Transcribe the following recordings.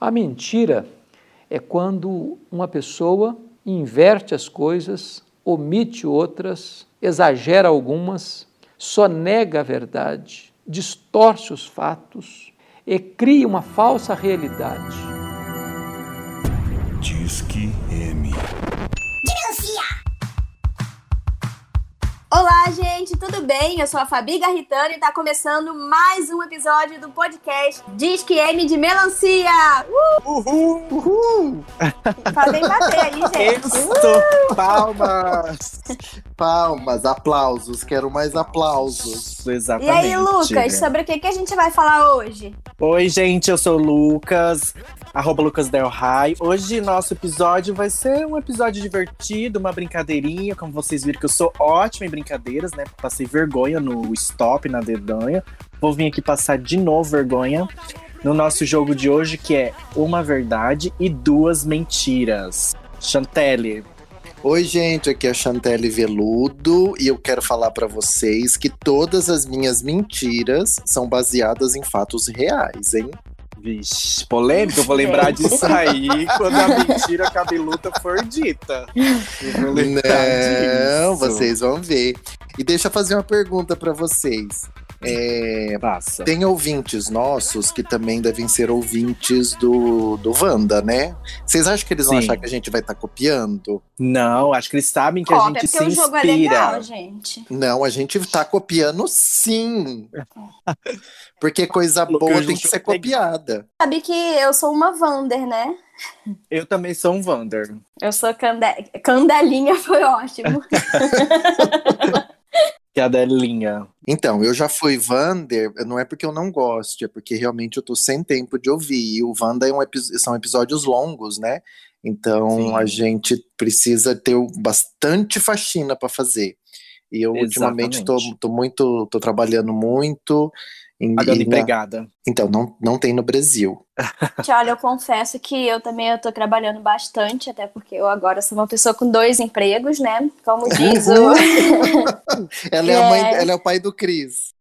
A mentira é quando uma pessoa inverte as coisas, omite outras, exagera algumas, sonega a verdade, distorce os fatos e cria uma falsa realidade. Disque M. Olá, gente, tudo bem? Eu sou a Fabi Garritano e está começando mais um episódio do podcast Disque M de Melancia! Uh! Uhul! Uhul! Podem bater aí, gente! Isso! Palmas! Palmas, aplausos, quero mais aplausos. Exatamente. E aí, Lucas, sobre o que, que a gente vai falar hoje? Oi, gente, eu sou o Lucas arroba Lucas Del Rai. Hoje nosso episódio vai ser um episódio divertido, uma brincadeirinha, como vocês viram que eu sou ótima em brincadeiras, né? Passei vergonha no stop, na dedanha. Vou vir aqui passar de novo vergonha no nosso jogo de hoje, que é uma verdade e duas mentiras. Chantelle. Oi, gente, aqui é a Chantelle Veludo e eu quero falar para vocês que todas as minhas mentiras são baseadas em fatos reais, hein? Vixe, polêmica, eu vou lembrar disso aí quando a mentira cabeluda for dita. Não, disso. vocês vão ver. E deixa eu fazer uma pergunta para vocês. É, Passa. Tem ouvintes nossos que também devem ser ouvintes do, do Wanda, né? Vocês acham que eles vão achar que a gente vai estar tá copiando? Não, acho que eles sabem que Cópia, a gente se inspira. o jogo é legal, gente. Não, a gente está copiando sim. Porque coisa boa tem que ser copiada. Sabe que eu sou uma Wander, né? Eu também sou um Wander. Eu sou cande... Candelinha, foi ótimo. Cadelinha. Então, eu já fui Vander, não é porque eu não gosto, é porque realmente eu tô sem tempo de ouvir. E o Wanda é um são episódios longos, né? Então Sim. a gente precisa ter bastante faxina para fazer. E eu Exatamente. ultimamente tô, tô muito, tô trabalhando muito Pagando empregada. Então, não, não tem no Brasil. Olha, eu confesso que eu também estou trabalhando bastante, até porque eu agora sou uma pessoa com dois empregos, né? Como diz o. ela, é, é... Mãe, ela é o pai do Cris.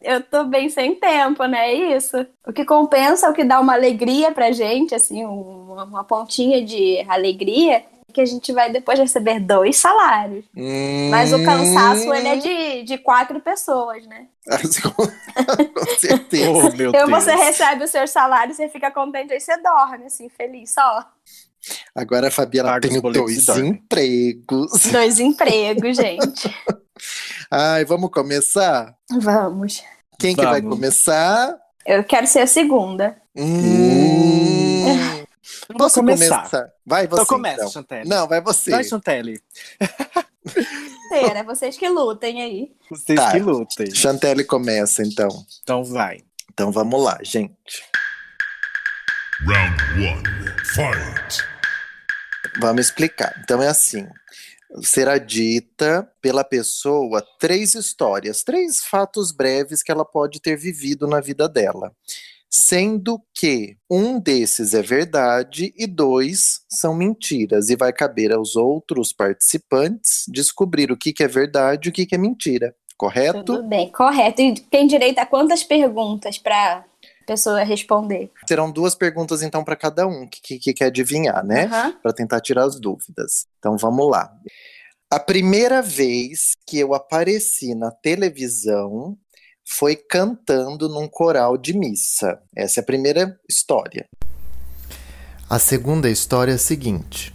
eu tô bem sem tempo, né? É isso. O que compensa, o que dá uma alegria pra gente, assim, uma, uma pontinha de alegria, que a gente vai depois receber dois salários. Hum... Mas o cansaço, ele é de, de quatro pessoas, né? Com certeza. oh, então você recebe o seu salário, você fica contente, aí você dorme, assim, feliz, só. Agora a Fabiana tem dois empregos. Dois empregos, gente. Ai, vamos começar? Vamos. Quem vamos. que vai começar? Eu quero ser a segunda. Hum. Posso começar? começar? Vai você, então começa, então. Chantelle. Não, vai você. Vai, Chantelle. Pera, vocês que lutem aí. Vocês tá. que lutem. Chantelle começa, então. Então vai. Então vamos lá, gente. Round one, fight. Vamos explicar. Então é assim. Será dita pela pessoa três histórias, três fatos breves que ela pode ter vivido na vida dela sendo que um desses é verdade e dois são mentiras, e vai caber aos outros participantes descobrir o que, que é verdade e o que, que é mentira. Correto? Tudo bem, correto. E tem direito a quantas perguntas para pessoa responder? Serão duas perguntas, então, para cada um que, que, que, quer adivinhar, né? Uhum. Para tentar tirar as dúvidas. Então, vamos lá. A primeira vez que eu apareci na televisão foi cantando num coral de missa. Essa é a primeira história. A segunda história é a seguinte: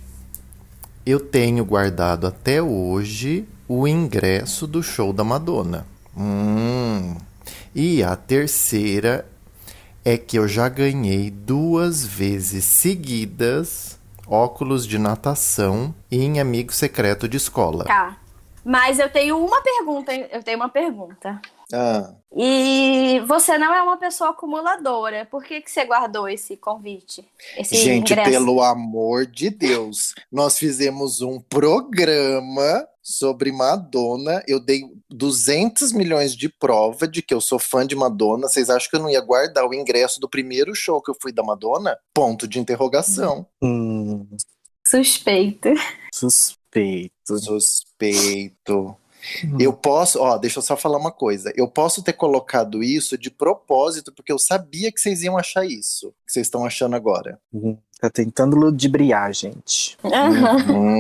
eu tenho guardado até hoje o ingresso do show da Madonna. Hum. E a terceira é que eu já ganhei duas vezes seguidas óculos de natação em amigo secreto de escola. Tá. Mas eu tenho uma pergunta, eu tenho uma pergunta. Ah. E você não é uma pessoa acumuladora. Por que, que você guardou esse convite? Esse Gente, ingresso? pelo amor de Deus, nós fizemos um programa sobre Madonna. Eu dei 200 milhões de prova de que eu sou fã de Madonna. Vocês acham que eu não ia guardar o ingresso do primeiro show que eu fui da Madonna? Ponto de interrogação. Hum. Suspeito. Suspeito. Suspeito. Uhum. Eu posso, ó, deixa eu só falar uma coisa. Eu posso ter colocado isso de propósito, porque eu sabia que vocês iam achar isso, que vocês estão achando agora. Uhum. Tá tentando ludibriar, gente. Aham. Hum,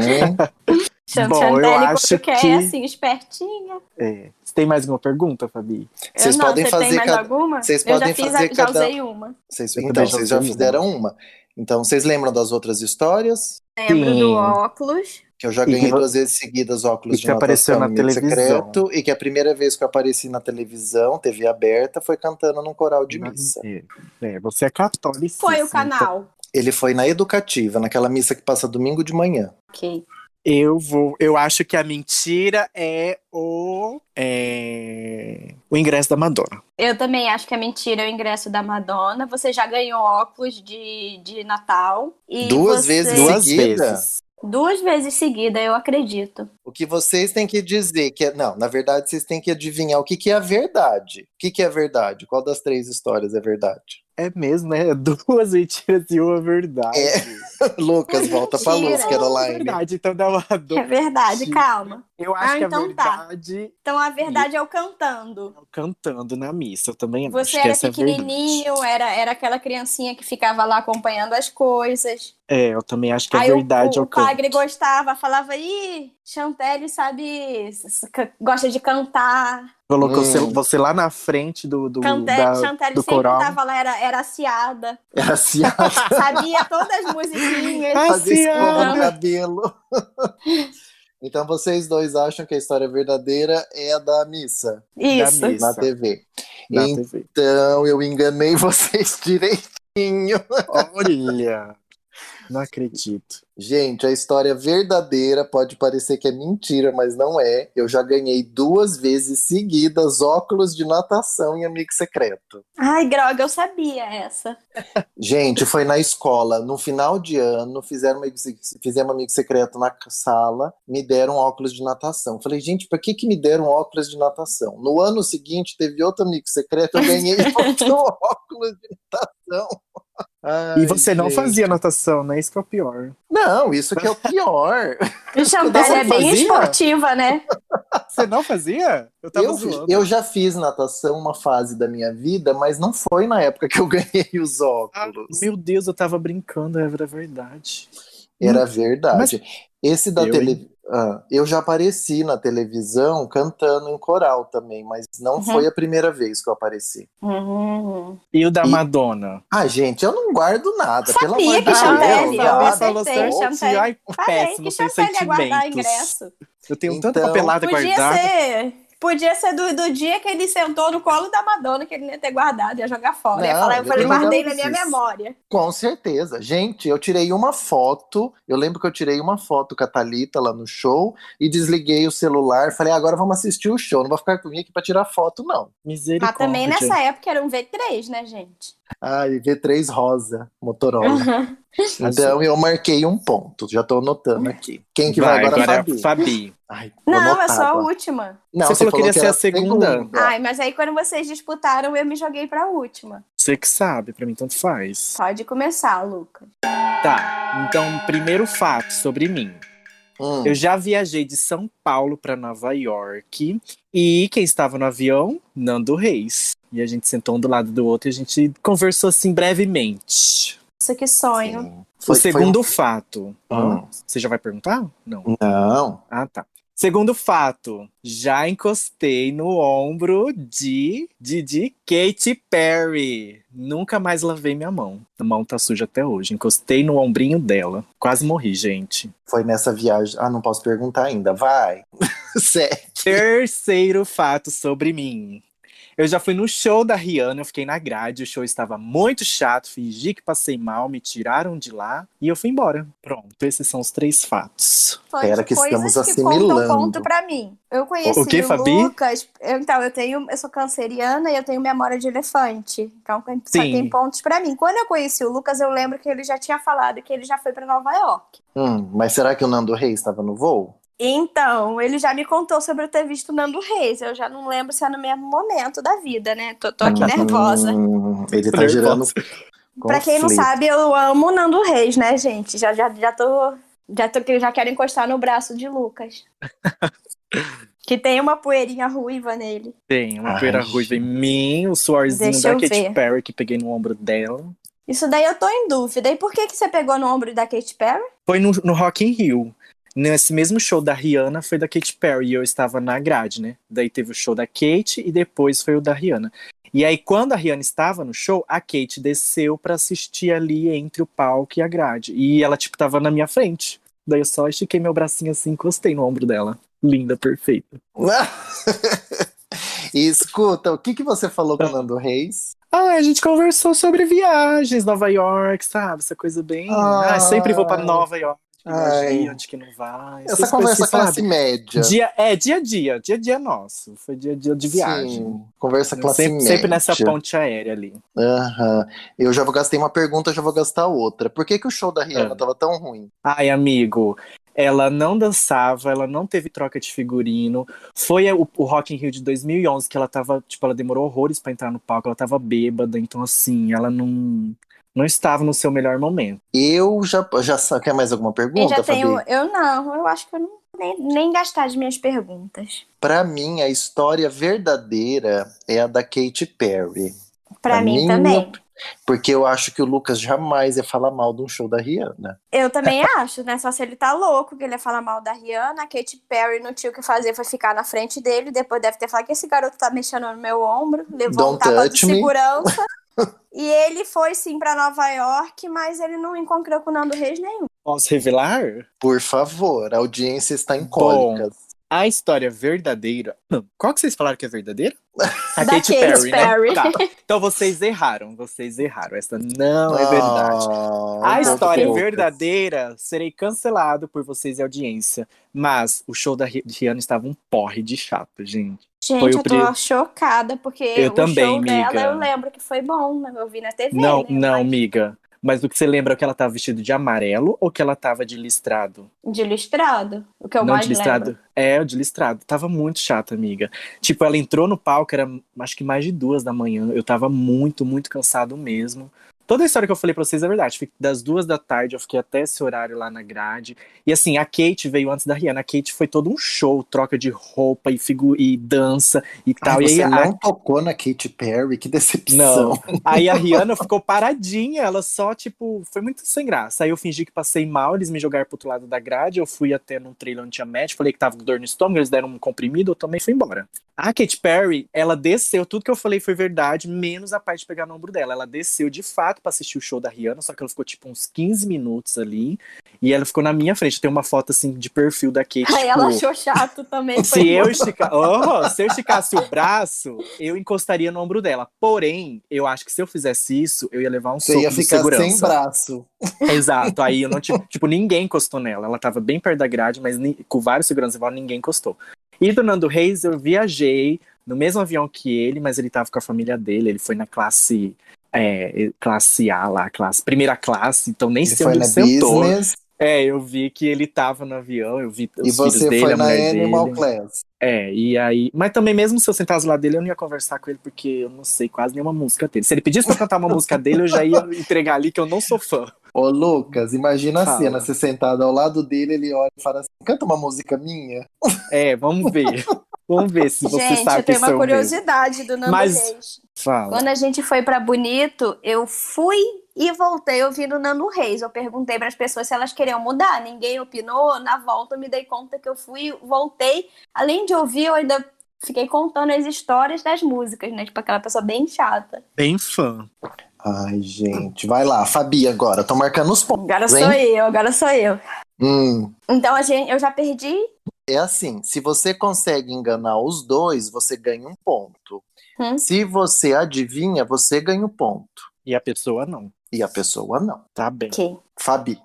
Chan- Bom, eu acho quando quer, que- assim, espertinha. É. Você tem mais alguma pergunta, Fabi? Vocês não, podem você fazer tem mais cada- alguma? vocês eu podem já fiz, fazer a- já cada- usei uma. vocês, então, vocês já fizeram uma. Então, vocês lembram das outras histórias? Lembro Sim. do óculos. Que eu já ganhei duas vezes seguidas óculos e de que apareceu na televisão. secreto e que a primeira vez que eu apareci na televisão, TV aberta, foi cantando num coral de missa. É, é, você é católica. Foi o canal. Ele foi na educativa, naquela missa que passa domingo de manhã. Ok. Eu vou. Eu acho que a mentira é o. É, o ingresso da Madonna. Eu também acho que é mentira o ingresso da Madonna. Você já ganhou óculos de, de Natal. E Duas você- vezes Duas Seguida? vezes. Duas vezes seguida, eu acredito. O que vocês têm que dizer que é. Não, na verdade, vocês têm que adivinhar o que, que é a verdade. O que, que é a verdade? Qual das três histórias é verdade? É mesmo, né? Duas mentiras e uma verdade. Lucas, volta pra luz, É Caroline. verdade, então dá uma É dor. verdade, calma. Eu acho Ah, que então a tá. verdade Então a verdade é o cantando. é o cantando na missa. Eu também acho Você que era é pequenininho, era, era aquela criancinha que ficava lá acompanhando as coisas. É, eu também acho que a Aí o- verdade o, é o o canto. padre gostava, falava, ih, Chantelle sabe, gosta de cantar. Colocou Hum. você, você lá na frente do, do, Cante- da- Chantelle do sempre coral. tava lá, era, era aciada. Era assim, Sabia todas as musiquinhas. fazer escova no cabelo. Então vocês dois acham que a história verdadeira é a da missa Isso. Da missa. na TV. na Então TV. eu enganei vocês direitinho. Olha, não acredito. Gente, a história verdadeira pode parecer que é mentira, mas não é. Eu já ganhei duas vezes seguidas óculos de natação em amigo secreto. Ai, droga, eu sabia essa. Gente, foi na escola, no final de ano, fizeram amigo, fizemos amigo secreto na sala, me deram óculos de natação. Falei, gente, por que, que me deram óculos de natação? No ano seguinte, teve outro amigo secreto, eu ganhei outro óculos de natação. Ai, e você não gente. fazia natação, né? Isso que é o pior. Não, isso que é o pior. Você é bem esportiva, né? Você não fazia? Eu tava Eu, zoando. eu já fiz natação uma fase da minha vida, mas não foi na época que eu ganhei os Ah, óculos. meu Deus, eu tava brincando, era verdade. Era verdade. Esse da Eu, tele... Ah, eu já apareci na televisão cantando em coral também, mas não Uhum. foi a primeira vez que eu apareci. Uhum. E o da E- Madonna? Ah, gente, eu não guardo nada, pelo Sabia amor de que Deus. Chantelle, nada. acertei. Chantelle. Ai, Falei que Chantelle ia guardar ingresso. Eu tenho tanta Então- papelada Podia guardada. ser. Podia ser do, do dia que ele sentou no colo da Madonna, que ele não ia ter guardado, ia jogar fora. ia Não, falar, eu ele falei, guardei na minha memória. Com certeza. Gente, eu tirei uma foto. Eu lembro que eu tirei uma foto com a Thalita lá no show e desliguei o celular. Falei, "Ah, agora vamos assistir o show. Não vou ficar comigo aqui pra tirar foto, não. Mas Misericórdia. também nessa época era um V3, né, gente? Ai, V3 rosa, Motorola. Então eu marquei um ponto. Já tô anotando aqui. Quem que vai, agora, é a Fabi? Fabi. Ai, Não, é só a agora. última. Não, Você falou que iria ser a segunda. Ai, mas aí quando vocês disputaram, eu me joguei pra última. Você que sabe, pra mim tanto faz. Pode começar, Lucas. Tá, então, primeiro fato sobre mim. Hum, Eu já viajei de São Paulo pra Nova York e quem estava no avião? Nando Reis. E a gente sentou um do lado do outro e a gente conversou assim brevemente. Nossa, que sonho. sim. o Foi- foi segundo fato. Hum. Você já vai perguntar? Não. Não. Ah, tá. Segundo fato, já encostei no ombro de, de, de Katy Perry. Nunca mais lavei minha mão. A mão tá suja até hoje. Encostei no ombrinho dela. Quase morri, gente. Foi nessa viagem. Ah, não posso perguntar ainda. Vai. Sério. Terceiro fato sobre mim. Eu já fui no show da Rihanna, eu fiquei na grade, o show estava muito chato, fingi que passei mal, me tiraram de lá e eu fui embora. Pronto, esses são os três fatos. Foi Pera que estamos que contam assimilando. ponto pra mim. Eu conheci O o, que, Fabi? Lucas. eu- então, eu tenho, eu sou canceriana e eu tenho memória de elefante. Então, só Sim. tem pontos pra mim. Quando eu conheci o Lucas, eu lembro que ele já tinha falado que ele já foi pra Nova York. Hum, mas será que o Nando Reis estava no voo? Então, ele já me contou sobre eu ter visto o Nando Reis. Eu já não lembro se é no mesmo momento da vida, né? Tô, tô aqui nervosa. Hum, ele tá gerando. Pra quem não sabe, eu amo o Nando Reis, né, gente? Já, já, já tô. Já, tô, já quero encostar no braço de Lucas. Que tem uma poeirinha ruiva nele. Tem uma Ai, poeira ruiva em mim, o suorzinho Deixa da eu Katy ver. Perry que peguei no ombro dela. Isso daí eu tô em dúvida. E por que, que você pegou no ombro da Katy Perry? Foi no, no Rock in Rio. Nesse mesmo show da Rihanna foi da Katy Perry e eu estava na grade, né? Daí teve o show da Kate e depois foi o da Rihanna. E aí, quando a Rihanna estava no show, a Kate desceu pra assistir ali entre o palco e a grade. E ela, tipo, tava na minha frente. Daí eu só estiquei meu bracinho assim encostei no ombro dela. Linda, perfeita. e escuta, o que, que você falou com o Nando Reis? Ah, a gente conversou sobre viagens, Nova York, sabe? Essa coisa bem. Ah, sempre vou pra Ai. Nova York. Ai. Imagina onde que não vai. Essa conversa classe média. Dia, é, dia a dia, dia a dia nosso. Foi dia a dia de viagem. Sim, conversa classe Sempre, média. sempre nessa ponte aérea ali. Aham. Eu já vou gastei uma pergunta, já vou gastar outra. Por que, que o show da Rihanna Ah. tava tão ruim? Ai, amigo, ela não dançava, ela não teve troca de figurino. Foi o, o Rock in Rio de 2011 que ela tava, tipo, ela demorou horrores pra entrar no palco, ela tava bêbada, então assim, ela não não estava no seu melhor momento. Eu já, já quer mais alguma Eu pergunta, já tenho. Fabi? Eu não, eu acho que eu não nem, nem gastar as minhas perguntas. Pra mim, a história verdadeira é a da Katy Perry. Pra Na mim minha- também. Porque eu acho que o Lucas jamais ia falar mal de um show da Rihanna. Eu também acho, né? Só se ele tá louco, que ele ia falar mal da Rihanna, a Katy Perry não tinha o que fazer, foi ficar na frente dele, depois deve ter falado que esse garoto tá mexendo no meu ombro, levou Don't um tapa de me. segurança. E ele foi sim pra Nova York, mas ele não encontrou com o Nando Reis nenhum. Posso revelar? Por favor, a audiência está em cólicas. A história verdadeira. Qual que vocês falaram que é verdadeira? A Da Katy Perry, Perry. né? Tá. Então vocês erraram, vocês erraram. Essa não é verdade. Ah, A história verdadeira, serei cancelado por vocês e audiência. Mas o show da Ri- Rihanna estava um porre de chato, gente. Foi Gente, o eu tô pri- chocada, porque Eu o também, show amiga. dela eu lembro que foi bom, né? Eu vi na TV. não, né? não, Mas miga. Mas o que você lembra é que ela tava vestida de amarelo ou que ela tava de listrado? De listrado, o que eu não mais de listrado. lembro. É, o de listrado. Tava muito chata, amiga. Tipo, ela entrou no palco, era acho que mais de duas da manhã. Eu tava muito, muito cansado mesmo. Toda a história que eu falei pra vocês é verdade. Fiquei- Das duas da tarde, eu fiquei até esse horário lá na grade. E assim, a Kate veio antes da Rihanna. A Kate foi todo um show, troca de roupa e, figu e dança e tal. Ai, e aí você a- não tocou na Katy Perry, que decepção. Não. Aí a Rihanna ficou paradinha, ela só, tipo, foi muito sem graça. Aí eu fingi que passei mal, eles me jogaram pro outro lado da grade, eu fui até num trailer onde tinha médico, falei que tava com dor no estômago, eles deram um comprimido, eu e fui embora. A Katy Perry, ela desceu, tudo que eu falei foi verdade, menos a parte de pegar no ombro dela. Ela desceu de fato pra assistir o show da Rihanna, só que ela ficou tipo uns 15 minutos ali, e ela ficou na minha frente. Tem uma foto assim de perfil da Kate. Aí ela tipo, achou chato também. se foi eu, bom. esticar, oh, se eu esticasse o braço, eu encostaria no ombro dela. Porém, eu acho que se eu fizesse isso, eu ia levar um Você soco ia de ficar segurança. sem braço. Exato. Aí eu não tipo, tipo, ninguém encostou nela. Ela tava bem perto da grade, mas ni- com vários seguranças ninguém encostou. E do Nando Reis, eu viajei no mesmo avião que ele, mas ele tava com a família dele. Ele foi na classe. É, classe A lá, classe, primeira classe, então nem Ele sei onde ele sentou. business É, eu vi que ele tava no avião, eu vi os e filhos você dele, foi a na mulher Animal dele. Class. É, e aí. Mas também, mesmo se eu sentasse lá dele, eu não ia conversar com ele, porque eu não sei quase nenhuma música dele. Se ele pedisse pra cantar uma música dele, eu já ia entregar ali que eu não sou fã. Ô, Lucas, imagina a Fala. cena, você sentado ao lado dele, ele olha e fala assim, canta uma música minha. É, vamos ver. Vamos ver se você Gente, sabe eu que tenho uma sou mesmo. curiosidade do Nando Mas- Reis. Fala. Quando a gente foi pra Bonito, eu fui e voltei ouvindo Nando Reis. Eu perguntei para as pessoas se elas queriam mudar. Ninguém opinou. Na volta, eu me dei conta que eu fui, voltei. Além de ouvir, eu ainda fiquei contando as histórias das músicas, né? Tipo aquela pessoa bem chata. Bem fã. Ai, gente, vai lá, Fabi agora, tô marcando os pontos, Agora hein? sou eu, agora sou eu. Hum, Então a gente, eu já perdi. É assim, se você consegue enganar os dois, você ganha um ponto. Hum. Se você adivinha, você ganha um ponto. E a pessoa não. E a pessoa não. Tá bem. Ok. Fabi.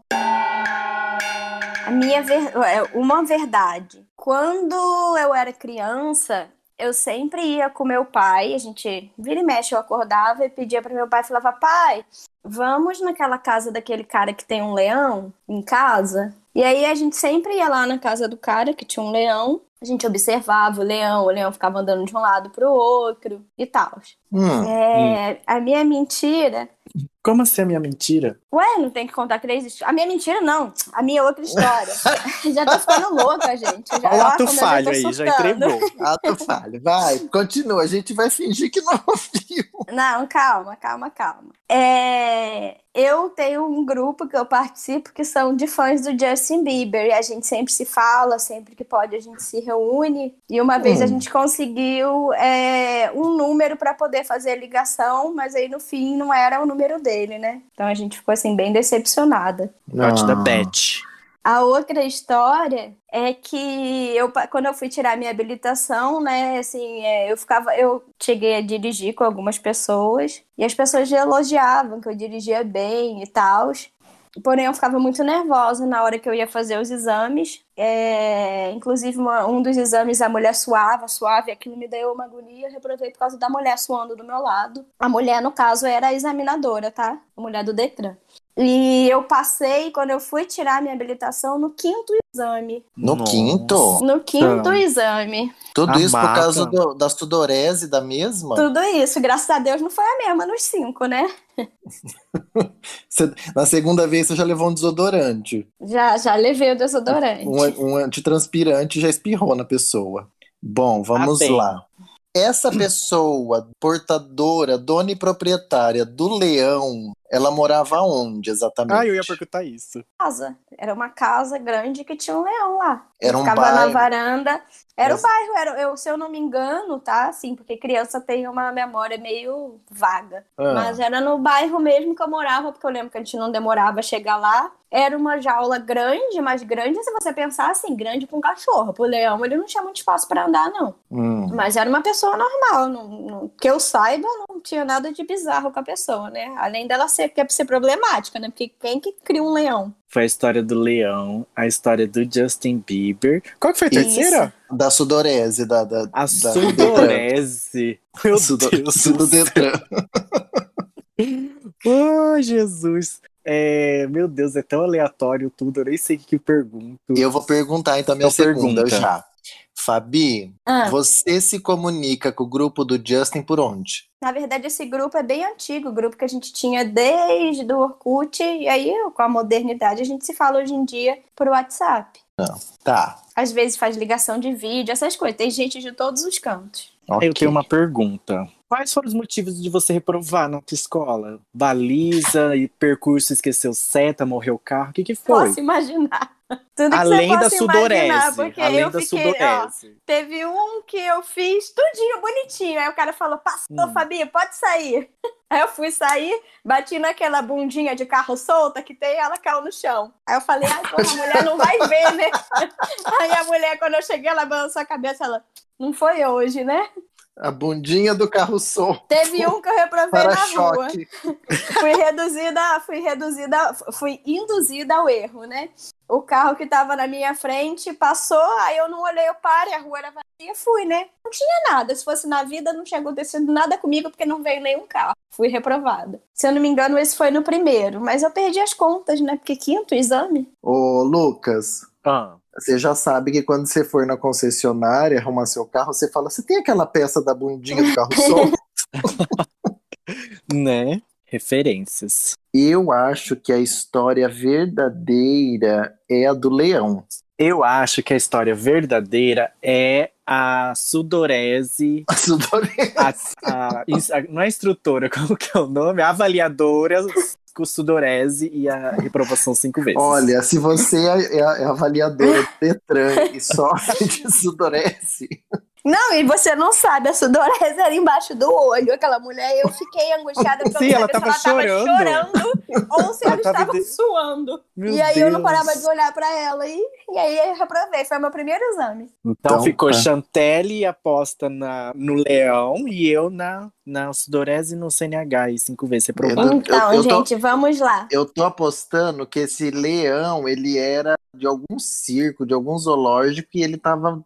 A minha ver... é, uma verdade. Quando eu era criança, eu sempre ia com meu pai. A gente vira e mexe, eu acordava e pedia para meu pai, falava: "Pai, vamos naquela casa daquele cara que tem um leão em casa?" E aí a gente sempre ia lá na casa do cara que tinha um leão. A gente observava o leão, o leão ficava andando de um lado pro outro e tal. Hum, É, A minha mentira. Como assim a minha mentira? Ué, não tem que contar três histó- A minha mentira, não. A minha outra história. já tô ficando louca, gente. Já, Olha o ato falho aí, já surtando. entregou. ato falho. Vai, continua. A gente vai fingir que não ouviu. Não, calma, calma, calma. É, eu tenho um grupo que eu participo que são de fãs do Justin Bieber e a gente sempre se fala, sempre que pode a gente se reúne. E uma vez a Hum. gente conseguiu é, um número para poder fazer a ligação, mas aí no fim não era o número dele, né? Então a gente ficou assim bem decepcionada. Note da Ah. Beth. A outra história é que eu, quando eu fui tirar minha habilitação, né, assim, é, eu ficava, eu cheguei a dirigir com algumas pessoas e as pessoas elogiavam que eu dirigia bem e tal. Porém, eu ficava muito nervosa na hora que eu ia fazer os exames. É, inclusive, uma- um dos exames a mulher suava, suave, aquilo me deu uma agonia. Eu reprovei por causa da mulher suando do meu lado. A mulher, no caso, era a examinadora, tá? A mulher do Detran. E eu passei, quando eu fui tirar minha habilitação, no quinto exame. No Nossa. quinto? No quinto Então. exame. Tudo isso por Amada. causa do- da sudorese da mesma? Tudo isso, graças a Deus, não foi a mesma nos cinco, né? Você- na segunda vez você já levou um desodorante. Já, já levei o desodorante. Um, um antitranspirante já espirrou na pessoa. Bom, vamos lá. Essa pessoa portadora, dona e proprietária do leão, ela morava onde exatamente? Ah, eu ia perguntar isso. Casa. Era uma casa grande que tinha um leão lá. Era um Ficava na bairro. varanda. Era Mas- o bairro, era, eu, se eu não me engano, tá? Assim, porque criança tem uma memória meio vaga. Ah, Mas era no bairro mesmo que eu morava, porque eu lembro que a gente não demorava a chegar lá. Era uma jaula grande, mas grande se você pensar assim, grande com cachorro. Pro leão ele não tinha muito espaço para andar, não. hum. Mas era uma pessoa normal. Não, não- que eu saiba, não tinha nada de bizarro com a pessoa, né? Além dela ser, quer ser problemática, né? Porque quem que cria um leão? Foi a história do leão, a história do Justin Bieber. Qual que foi a Isso. terceira? Da sudorese, da, da, A da- sudorese. Meu Sudo- Deus. Detran. Oh, Jesus. É, meu Deus, é tão aleatório tudo, eu nem sei o que, que eu pergunto. Eu vou perguntar então a minha Então segunda pergunta. já. Fabi, Ah, você se comunica com o grupo do Justin por onde? na verdade, esse grupo é bem antigo, o grupo que a gente tinha desde o Orkut, e aí, com a modernidade, a gente se fala hoje em dia por WhatsApp. Tá. Às vezes faz ligação de vídeo, essas coisas. Tem gente de todos os cantos. Eu tenho uma pergunta. Quais foram os motivos de você reprovar na tua escola? Baliza e percurso esqueceu seta, morreu o carro? O que, que foi? Posso imaginar. Tudo que Além você da sudorese. porque Além eu da fiquei, ó, sudorese. Teve um que eu fiz tudinho bonitinho. Aí o cara falou: Passou, Hum. Fabi, pode sair. Aí eu fui sair, bati naquela bundinha de carro solta que tem, ela caiu no chão. Aí eu falei: Ai, porra, a mulher não vai ver, né? Aí a mulher, quando eu cheguei, ela balançou a cabeça, ela. Não foi hoje, né? A bundinha do carro solto. Teve um que eu reprovei na rua. Fui reduzida, fui reduzida, fui induzida ao erro, né? O carro que tava na minha frente passou, aí eu não olhei o pare, a rua era vazia, fui, né? Não tinha nada. Se fosse na vida, não tinha acontecido nada comigo porque não veio nenhum carro. Fui reprovada. Se eu não me engano, esse foi no primeiro, mas eu perdi as contas, né? Porque quinto exame. Ô, Lucas, Ah, você já sabe que quando você for na concessionária arrumar seu carro, você fala: você tem aquela peça da bundinha do carro solto? né? Referências. Eu acho que a história verdadeira é a do leão. Eu acho que a história verdadeira é a sudorese, A sudorese. a, a- a- não é instrutora, como que é o nome? A avaliadora sudorese e a reprovação cinco vezes. Olha, se você é é é avaliadora do Detran e sofre de sudorese, Não, e você não sabe, a sudorese era embaixo do olho. Aquela mulher, eu fiquei angustiada porque Sim, eu não ela sabia se tava ela chorando. tava chorando ou se Ela ela, tava estava de- suando. Meu e aí eu não Deus. parava de olhar pra ela e, e aí eu reprovei. Foi o meu primeiro exame. Então, Então, ficou tá. Chantelle aposta na, no leão e eu na, na sudorese e no CNH e cinco vezes reprovado. Eu- Então, eu tô- gente, vamos lá. eu tô apostando que esse leão, ele era de algum circo, de algum zoológico, e ele tava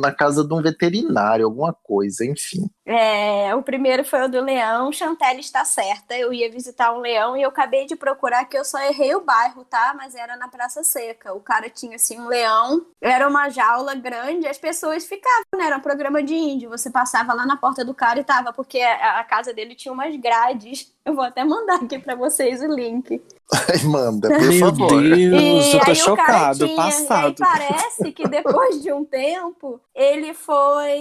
na casa de um veterinário, alguma coisa, enfim. É, o primeiro foi o do leão, Chantelle está certa. Eu ia visitar um leão e eu acabei de procurar que eu só errei o bairro, tá? Mas era na Praça Seca. O cara tinha assim um leão, era uma jaula grande, as pessoas ficavam, né? Era um programa de índio. Você passava lá na porta do cara e tava, porque a, a casa dele tinha umas grades. Eu vou até mandar aqui pra vocês o link. Ai, manda, por Meu favor. Deus, E eu tô aí o cara chocado, tinha, e aí passado. parece que depois de um tempo, ele foi.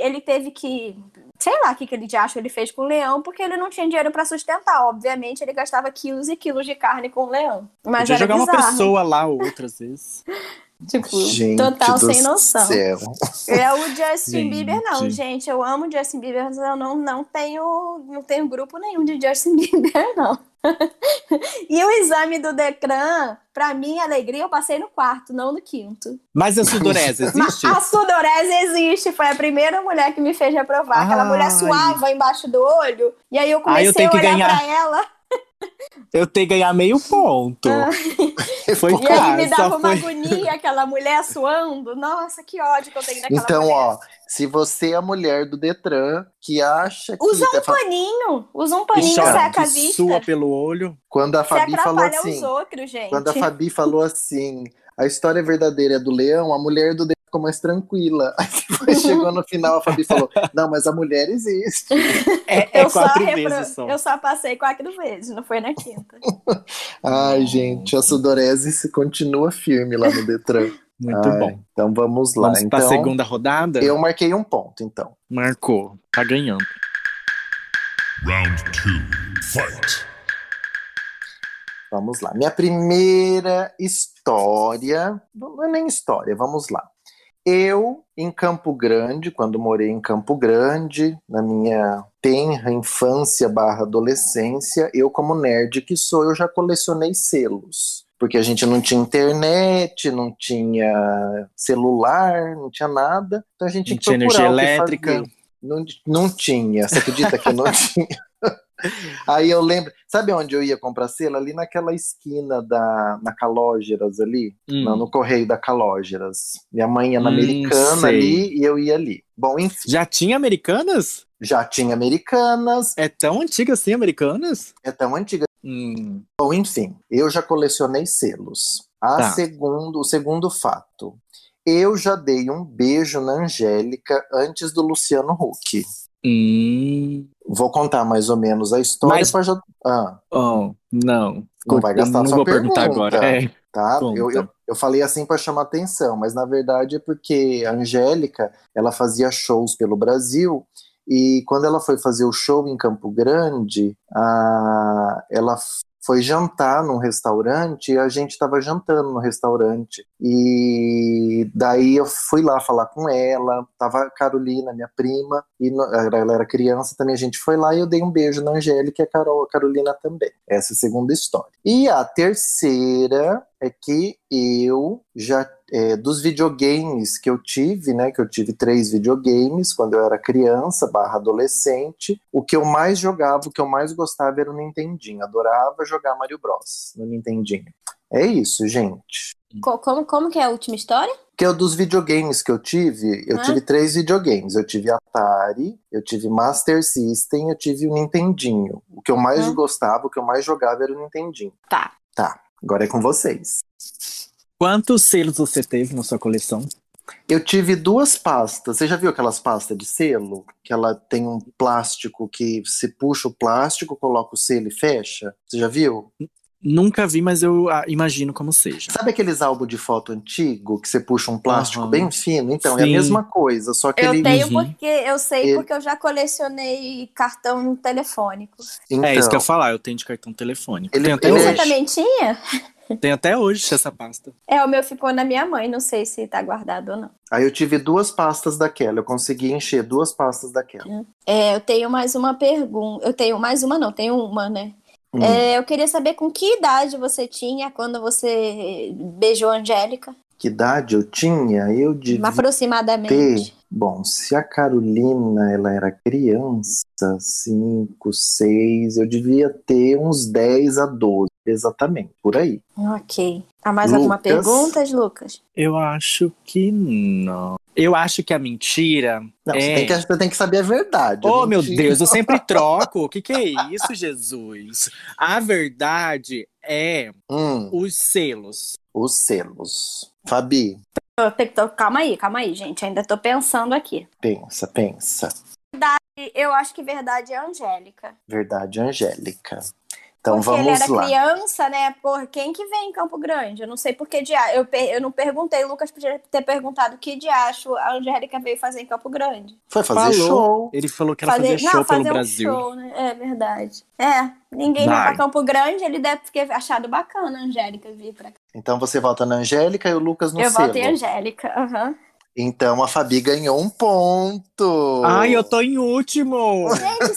Ele teve que. Sei lá o que, que ele de acho ele fez com o leão, porque ele não tinha dinheiro pra sustentar. Obviamente, ele gastava quilos e quilos de carne com o leão. Mas Podia era jogar uma bizarro. pessoa lá outras vezes. Tipo, Gente total sem noção. céu. É o Justin Gente. Bieber, não, gente. Eu amo Justin Bieber, mas eu não, não, tenho, não tenho grupo nenhum de Justin Bieber, não. e o exame do Decran, pra minha alegria, eu passei no quarto, não no quinto. Mas a sudorese existe? a sudorese existe, foi a primeira mulher que me fez reprovar. Aquela Ai. mulher suava embaixo do olho, e aí eu comecei eu a olhar ganhar. pra ela, Eu tenho que ganhar meio ponto. Foi Ah. e aí me dava uma foi. agonia, aquela mulher suando. Nossa, que ódio que eu tenho daquela Então, mulher. ó, se você é a mulher do Detran que acha que. Usa um é fa- paninho, usa um paninho, chora, seca a que vista. sua pelo olho. Quando a Você Fabi falou assim. os outros, gente. Quando a Fabi falou assim, a história verdadeira é do leão, a mulher do Detran ficou mais tranquila. Aí depois chegou no final, a Fabi falou: Não, mas a mulher existe. É, é eu, só quatro repro- vezes só. eu só passei quatro vezes, não foi na quinta. Ai, gente, a sudorese se continua firme lá no Detran. Muito Ai, bom. Então vamos lá. Vamos pra então, segunda rodada? eu marquei um ponto, então. Marcou. Tá ganhando. Round two. Fight. Vamos lá. Minha primeira história. Não é nem história, vamos lá. Eu, em Campo Grande, quando morei em Campo Grande, na minha tenra infância barra adolescência, eu, como nerd que sou, eu já colecionei selos. Porque a gente não tinha internet, não tinha celular, não tinha nada. Então a gente Não tinha energia elétrica. Não, não tinha. Você acredita que não tinha? Aí eu lembro, sabe onde eu ia comprar selo? Ali naquela esquina da na Calógeras ali, Hum. não, no correio da Calógeras. Minha mãe ia na Hum, Americana sei. ali e eu ia ali. Bom, enfim, Já tinha americanas? já tinha Americanas, É tão antiga assim, americanas? é tão antiga. Hum. Bom, enfim, eu já colecionei selos. A Tá. segundo, o segundo fato, eu já dei um beijo na Angélica antes do Luciano Huck. Hum. Vou contar mais ou menos a história Mas- já. Ah, Oh, não. Não vai gastar não sua vou perguntar pergunta. agora. É. tá? Eu, eu, eu falei assim para chamar atenção, mas na verdade é porque a Angélica ela fazia shows pelo Brasil e quando ela foi fazer o show em Campo Grande, a, ela foi jantar num restaurante e a gente estava jantando no restaurante. E daí eu fui lá falar com ela, tava a Carolina, minha prima, e no- ela era criança também, a gente foi lá e eu dei um beijo na Angélica e a, Carol, a Carolina também. Essa é a segunda história. E a terceira é que eu já é, dos videogames que eu tive, né? Que eu tive três videogames quando eu era criança barra adolescente. O que eu mais jogava, o que eu mais gostava era o Nintendinho. Adorava jogar Mario Bros no Nintendinho. É isso, gente. Co- Como, como que é a última história? Que é dos videogames que eu tive, eu Ah. tive três videogames. Eu tive Atari, eu tive Master System, eu tive o Nintendinho. O que eu mais Ah. gostava, o que eu mais jogava era o Nintendinho. Tá. Tá, agora é com vocês. Quantos selos você teve na sua coleção? Eu tive duas pastas. Você já viu aquelas pastas de selo? Que ela tem um plástico que você puxa o plástico, coloca o selo e fecha? Você já viu? Nunca vi, mas eu ah, imagino como seja. Sabe aqueles álbuns de foto antigo que você puxa um plástico Aham. bem fino? Então, é a Sim. mesma coisa, só que Eu ele. tenho Uhum. porque eu sei Ele- porque eu já colecionei cartão telefônico. Então, É isso que eu ia falar, eu tenho de cartão telefônico. Ele- Tem até ele Você é- hoje. também tinha? Tem até hoje essa pasta. É, o meu ficou na minha mãe, não sei se tá guardado ou não. Aí eu tive duas pastas daquela. Eu consegui encher duas pastas daquela. É, eu tenho mais uma pergunta. Eu tenho mais uma, não, tenho uma, né? Hum. É, eu queria saber com que idade você tinha quando você beijou a Angélica, Que idade eu tinha? Eu devia aproximadamente. ter. Bom, se a Carolina ela era criança, 5, 6, eu devia ter uns 10 a 12, exatamente, por aí. Ok. Há mais alguma Lucas? pergunta, Lucas? Eu acho que não. Eu acho que a mentira Não, é... você, tem que, você tem que saber a verdade. a Oh, meu Deus, eu sempre troco. O que, que é isso, Jesus? A verdade é Hum, os selos. os selos. Fabi, Eu tenho que to- Calma aí, calma aí, gente. Ainda tô pensando aqui. pensa, pensa. Eu acho que verdade é Angélica. Verdade, Angélica. Então porque ele vamos era lá. criança, né? Por quem que vem em Campo Grande? Eu não sei por que dia. Eu, per- eu não perguntei, o Lucas podia ter perguntado que diacho a Angélica veio fazer em Campo Grande. Foi fazer Falou. show. Ele falou que ela fazer, fazia show não, fazer pelo um Brasil. show, né? É verdade. É, ninguém vai pra Campo Grande, ele deve ter achado bacana a Angélica vir pra cá. Então você vota na Angélica e o Lucas no eu selo. voto em Angélica. aham. Então a Fabi ganhou um ponto. Ai, eu tô em último! Gente,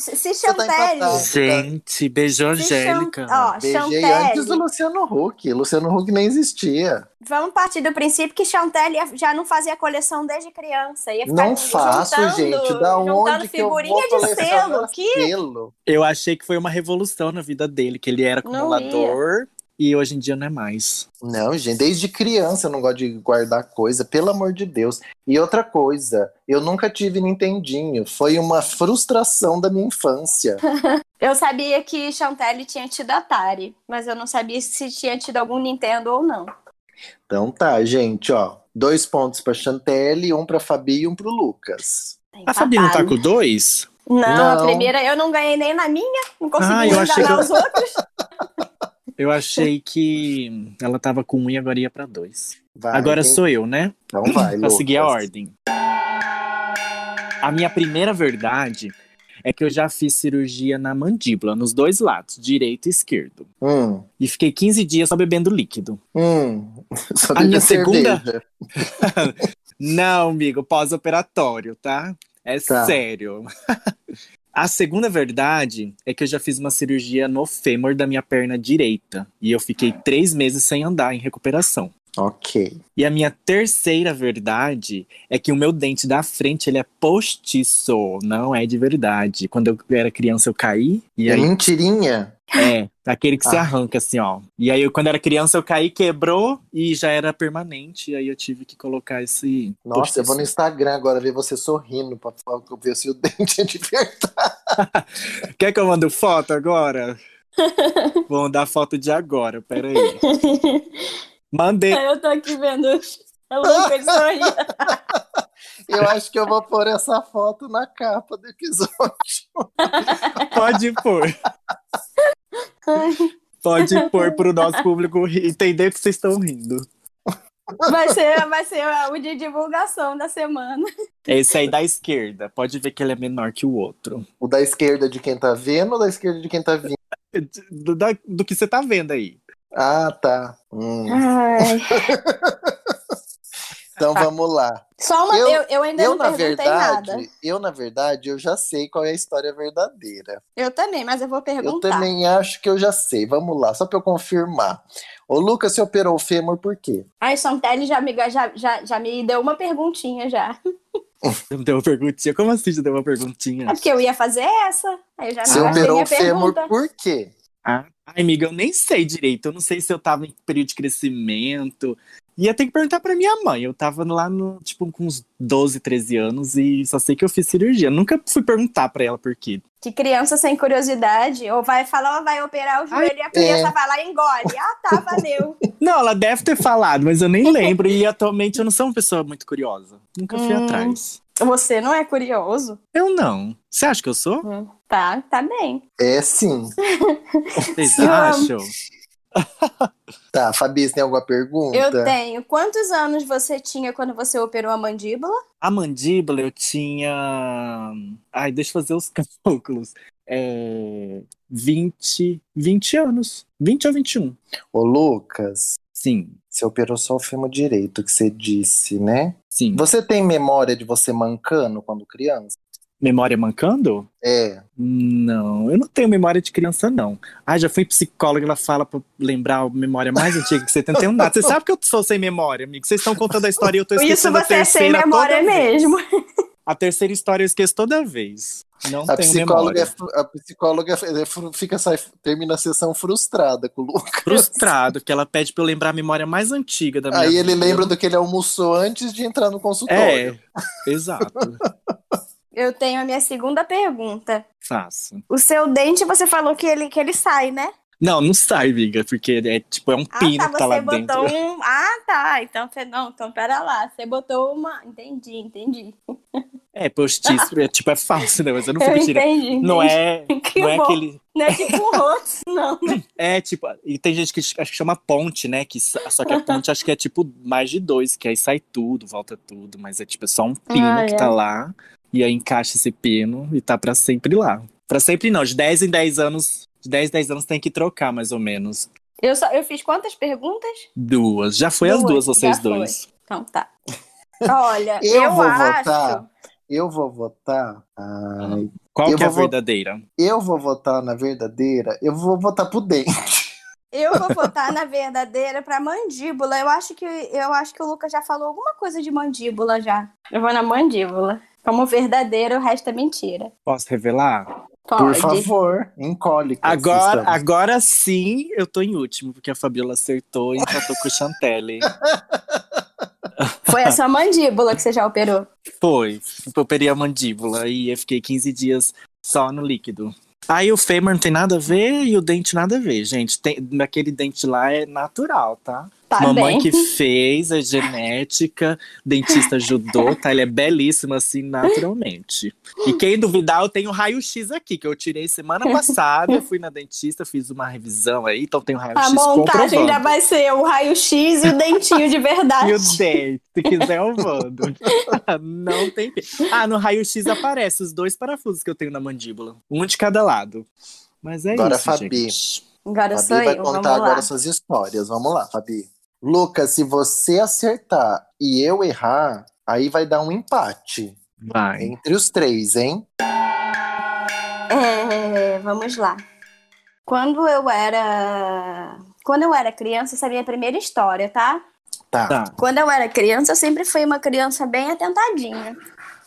se, se, Você tá. Gente, beijou se Angélica. Chan- Ó, Beijei Chantelle. antes do Luciano Huck. Luciano Huck nem existia. Vamos partir do princípio que Chantelle já não fazia coleção desde criança. Ia ficar Não faço, juntando- gente. Da juntando onde que eu vou figurinha de colecionar selo. Que selo? Eu achei que foi uma revolução na vida dele, que ele era Não acumulador e hoje em dia não é mais. Não, gente, desde criança eu não gosto de guardar coisa, pelo amor de Deus. E outra coisa, eu nunca tive Nintendinho. Foi uma frustração da minha infância. Eu sabia que Chantelle tinha tido Atari, mas eu não sabia se tinha tido algum Nintendo ou não. Então tá, gente, ó. Dois pontos pra Chantelle, um pra Fabi e um pro Lucas. Tá A Fabi não tá com dois? Não, a Não. primeira eu não ganhei nem na minha, não consegui Ah, eu achei enganar que os outros. Eu achei que ela tava com um e agora ia pra dois. Vai, agora quem- sou eu, né? Então vai, Pra seguir a Lucas. ordem. A minha primeira verdade é que eu já fiz cirurgia na mandíbula, nos dois lados, direito e esquerdo. Hum, E fiquei 15 dias só bebendo líquido. hum. Só A minha segunda-. Não, amigo, pós-operatório, tá? É Tá. sério. A segunda verdade é que eu já fiz uma cirurgia no fêmur da minha perna direita. E eu fiquei três meses sem andar em recuperação. Ok. E a minha terceira verdade é que o meu dente da frente ele é postiço, não é de verdade. Quando eu era criança eu caí e É aí mentirinha? É aquele que se Ah. arranca assim, ó. E aí eu, quando era criança eu caí, quebrou e já era permanente. E aí eu tive que colocar esse Nossa, eu vou no. Instagram agora ver você sorrindo pra pra ver se o dente é de verdade. Quer que eu mando foto agora? vou mandar foto de agora, peraí. Mandei. eu tô aqui vendo Lucas sorrir. Eu acho que eu vou pôr essa foto na capa do episódio. Pode pôr. Pode pôr pro nosso público entender que vocês estão rindo. Vai ser, vai ser o de divulgação da semana. Esse aí da esquerda. Pode ver que ele é menor que o outro. O da esquerda de quem tá vendo ou da esquerda de quem tá vindo? Do, da- do que você tá vendo aí. Ah, tá. Hum. Ai. Então vamos lá. Só uma, Eu- eu, eu ainda Eu, não na perguntei verdade, nada. eu, na verdade, eu já sei qual é a história verdadeira. Eu também, mas eu vou Eu perguntar. também acho que eu já sei. Vamos lá, só pra eu confirmar. O Lucas se operou o fêmur por quê? Ai, Chantelle já me, já, já, já me deu uma perguntinha já. Você me deu uma perguntinha. Como assim você deu uma perguntinha? É porque eu ia fazer essa. Aí eu já Você operou o fêmur pergunta. por quê? Ah, ai, amiga, eu nem sei direito. Eu não sei se eu tava em período de crescimento. Ia ter que perguntar pra minha mãe. Eu tava lá no, tipo, com uns 12, 13 anos e só sei que eu fiz cirurgia. Nunca fui perguntar pra ela por quê. Que criança sem curiosidade, ou vai falar ou vai operar o joelho e a criança é. vai lá e engole. Ah, tá, valeu. Não, ela deve ter falado, mas eu nem lembro. E atualmente eu não sou uma pessoa muito curiosa. Nunca fui Hum. atrás. Você não é curioso? Eu não. Você acha que eu sou? Tá, tá bem. É sim. Vocês acham? Tá, Fabi, você tem alguma pergunta? Eu tenho. Quantos anos você tinha quando você operou a mandíbula? A mandíbula eu tinha. Ai, deixa eu fazer os cálculos. É. 20. 20 anos. 20 ou 21. Ô, Lucas, Sim, você operou só o fêmur direito, que você disse, né? sim. Você tem memória de você mancando quando criança? Memória mancando? É. Não, eu não tenho memória de criança, não. Ah, já fui psicóloga, ela fala pra lembrar a memória mais antiga que você tem. Não tenho nada. Você sabe que eu sou sem memória, amigo. Vocês estão contando a história e eu tô Isso esquecendo a você é sem terceira memória mesmo. A terceira história eu esqueço toda vez. Não A tenho psicóloga, memória. é a psicóloga é fica, sai, termina a sessão frustrada com o Lucas. Frustrado, que ela pede pra eu lembrar a memória mais antiga da minha Aí ele vida. lembra do que ele almoçou antes de entrar no consultório. É, exato. Eu tenho a minha segunda pergunta. Faço. O seu dente, você falou que ele, que ele sai, né? Não, não sai, amiga, porque é tipo, é um Ah, pino tá, que tá lá você botou dentro. um... Ah, tá, então você... Não, então pera lá, você botou uma... Entendi, entendi. É, postiço, é, tipo, é falso, né? Mas eu não entendi, entendi. Não é, Que não é bom. aquele. Não é tipo um rosto, não. né? É tipo, e tem gente que ch- acho que chama ponte, né? Que, só que a ponte acho que é tipo mais de dois, que aí sai tudo, volta tudo, mas é tipo é só um pino Ah, que é. tá lá, e aí encaixa esse pino e tá pra sempre lá. Pra sempre não, de 10 em 10 anos, de 10 em 10 anos tem que trocar mais ou menos. Eu, só, eu fiz quantas perguntas? Duas. Já foi as Duas, duas, vocês já foi. dois. Então tá. Olha, Eu eu, vou acho... votar. Eu vou votar. Ai, Qual Eu que é a vou vo- verdadeira? eu vou votar na verdadeira. Eu vou votar pro dente. Eu vou votar na verdadeira pra mandíbula. Eu acho que eu acho que o Lucas já falou alguma coisa de mandíbula já. Eu vou na mandíbula. Como verdadeira, o resto é mentira. Posso revelar? Pode. Por favor, encolhe. Agora, agora sim eu tô em último, porque a Fabiola acertou e empatou com o Chantelli. Foi a sua mandíbula que você já operou. Foi, eu operei a mandíbula e eu fiquei 15 dias só no líquido. Aí o fêmur não tem nada a ver e o dente nada a ver, gente. Tem, aquele dente lá é natural, tá? Tá Mamãe bem. que fez, é genética, dentista ajudou, tá? Ele é belíssimo assim, naturalmente. E quem duvidar, eu tenho raio-x aqui, que eu tirei semana passada, fui na dentista, fiz uma revisão aí, então tem o A raio-x montagem comprovando. já vai ser o raio-x e o dentinho de verdade. E o dente, se quiser eu mando. Não tem. Ah, no raio-x aparece os dois parafusos que eu tenho na mandíbula. Um de cada lado. Mas é Agora, isso, Fabi. gente. Agora sou Fabi vai eu, contar vamos agora lá. suas histórias. Vamos lá, Fabi. Lucas, se você acertar e eu errar, aí vai dar um empate Vai. entre os três, hein? É, vamos lá. Quando eu era. Quando eu era criança, essa é a minha primeira história, tá? Tá. Tá. Quando eu era criança, eu sempre fui uma criança bem atentadinha.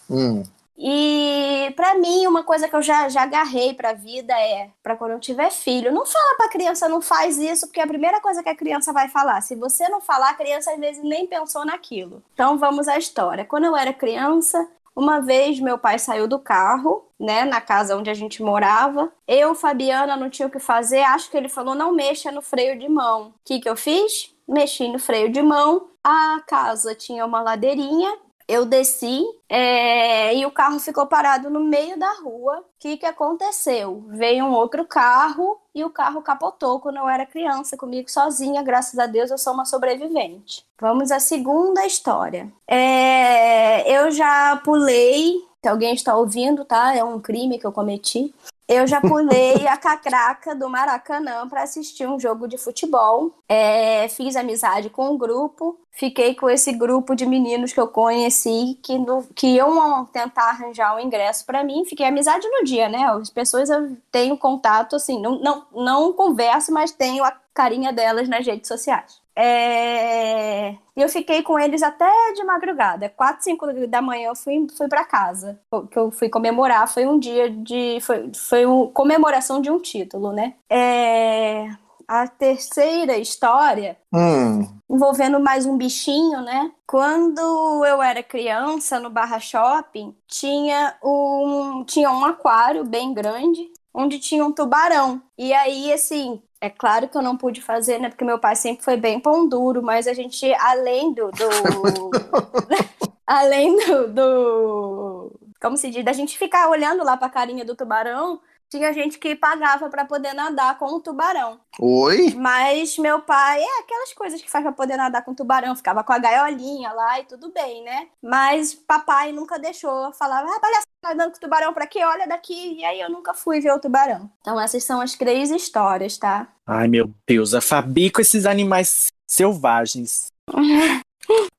Hum. E pra mim, uma coisa que eu já, já agarrei pra vida é, pra quando eu tiver filho, não fala pra criança, não faz isso, porque é a primeira coisa que a criança vai falar. Se você não falar, a criança às vezes nem pensou naquilo. Então vamos à história. Quando eu era criança, uma vez meu pai saiu do carro, né, na casa onde a gente morava. Eu, Fabiana, não tinha o que fazer. Acho que ele falou: não mexa no freio de mão. O que, que eu fiz? Mexi no freio de mão. A casa tinha uma ladeirinha. Eu desci é, e o carro ficou parado no meio da rua. O que, que aconteceu? Veio um outro carro e o carro capotou quando eu era criança, comigo sozinha. Graças a Deus eu sou uma sobrevivente. Vamos à segunda história. É, eu já pulei. Se alguém está ouvindo, tá? É um crime que eu cometi. Eu já pulei a catraca do Maracanã para assistir um jogo de futebol. É, fiz amizade com um grupo. Fiquei com esse grupo de meninos que eu conheci que, no, que iam tentar arranjar um ingresso para mim. Fiquei amizade no dia, né? As pessoas eu tenho contato, assim, não, não, não converso, mas tenho a carinha delas nas redes sociais. É... E eu fiquei com eles até de madrugada. 4, 5 da manhã eu fui, fui para casa. Que eu fui comemorar. Foi um dia de. Foi, foi uma comemoração de um título, né? É... A terceira história Hum. envolvendo mais um bichinho, né? Quando eu era criança, no Barra Shopping, tinha um, tinha um aquário bem grande, onde tinha um tubarão. E aí, assim, é claro que eu não pude fazer, né? Porque meu pai sempre foi bem pão duro, mas a gente, além do. do- além do, do. Como se diz? Da gente ficar olhando lá pra carinha do tubarão. Tinha gente que pagava pra poder nadar com o tubarão. Oi? Mas meu pai, é aquelas coisas que faz pra poder nadar com tubarão, ficava com a gaiolinha lá e tudo bem, né? Mas papai nunca deixou, falava, ah, olha, nadando com tubarão pra quê? Olha daqui. E aí eu nunca fui ver o tubarão. Então essas são as três histórias, tá? Ai, meu Deus, a Fabi com esses animais selvagens.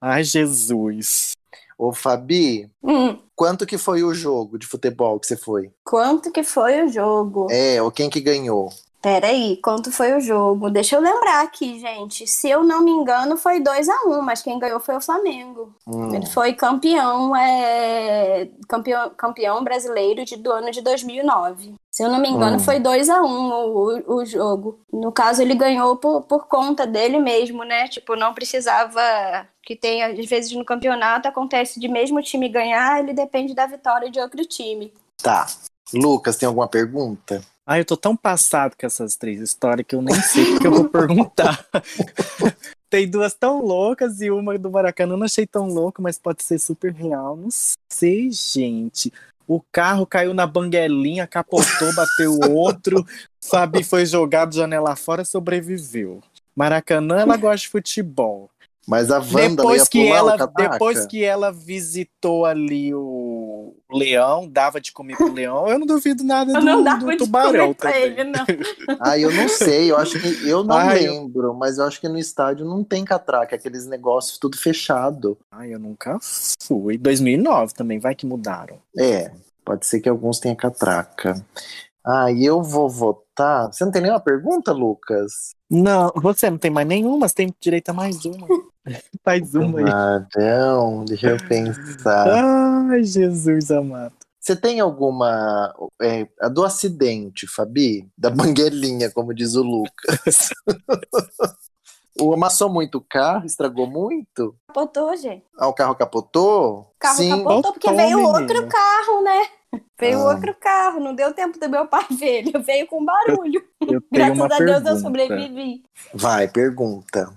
Ai, Jesus. Ô, Fabi, Hum, quanto que foi o jogo de futebol que você foi? quanto que foi o jogo? É, ou quem que ganhou? Peraí, quanto foi o jogo? Deixa eu lembrar aqui, gente. Se eu não me engano, foi 2 a 1 mas quem ganhou foi o Flamengo. Hum. Ele foi campeão, é, campeão, campeão brasileiro de, do ano de 2009. Se eu não me engano, Hum. foi 2 a 1 o, o jogo. No caso, ele ganhou por, por conta dele mesmo, né? Tipo, não precisava que tem, às vezes, no campeonato acontece de mesmo time ganhar, ele depende da vitória de outro time. Tá. Lucas, tem alguma pergunta? Ai, eu tô tão passado com essas três histórias que eu nem sei o que eu vou perguntar. Tem duas tão loucas e uma do Maracanã não achei tão louca, mas pode ser super real. Não sei, gente. O carro caiu na banguelinha, capotou, bateu o outro. Fabi foi jogado janela fora, sobreviveu. Maracanã, ela gosta de futebol. Mas a Wanda Depois que, ela, depois que ela visitou ali o leão, dava de comer pro leão, eu não duvido nada do, não dá do tubarão também. ele, não. Ah, eu não sei, eu acho que eu não Ai, eu- lembro, mas eu acho que no estádio não tem catraca, aqueles negócios tudo fechado. Ai, eu nunca fui. 2009 também, vai que mudaram. É, pode ser que alguns tenham catraca. Ah, e eu vou votar. Você não tem nenhuma pergunta, Lucas? Não, você não tem mais nenhuma, você tem direito a mais uma. Faz uma aí. Ah, não, deixa eu pensar. Ai, Jesus amado. Você tem alguma. é, a do acidente, Fabi? Da banguelinha, como diz o Lucas. o amassou muito o carro, estragou muito? Capotou, gente. Ah, o carro capotou? O carro Sim. capotou porque veio menina. outro carro, né? Veio Ah. outro carro, não deu tempo do meu pai ver, ele veio com barulho. Eu Graças a Deus pergunta. eu sobrevivi. Vai, pergunta.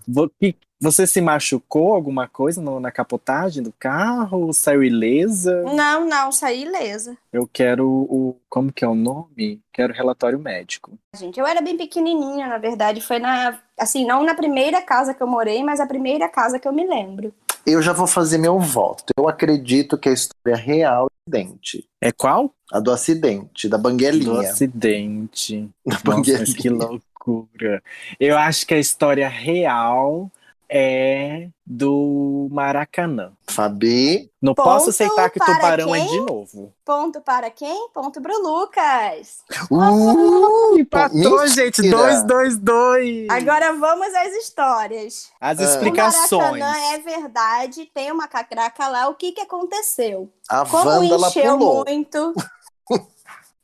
Você se machucou alguma coisa no- na capotagem do carro? Saiu ilesa? Não, não, saí ilesa. Eu quero o. Como que é o nome? Quero relatório médico. Gente, eu era bem pequenininha, na verdade, foi na, assim, não na primeira casa que eu morei, mas a primeira casa que eu me lembro. Eu já vou fazer meu voto. Eu acredito que a história é real do acidente. É qual? A do acidente, da Do banguelinha. acidente. Da Nossa, banguelinha. que loucura. Eu acho que a história real é do Maracanã. Fabi. Não Ponto posso aceitar que o tubarão é quem? de novo. Ponto para quem? Ponto pro Lucas. Uh, Empatou, mentira. gente. 2, 2, 2. Agora vamos às histórias. As Ah. O explicações. Maracanã é verdade, tem uma catraca lá. O que que aconteceu? A Como encheu pulou. muito.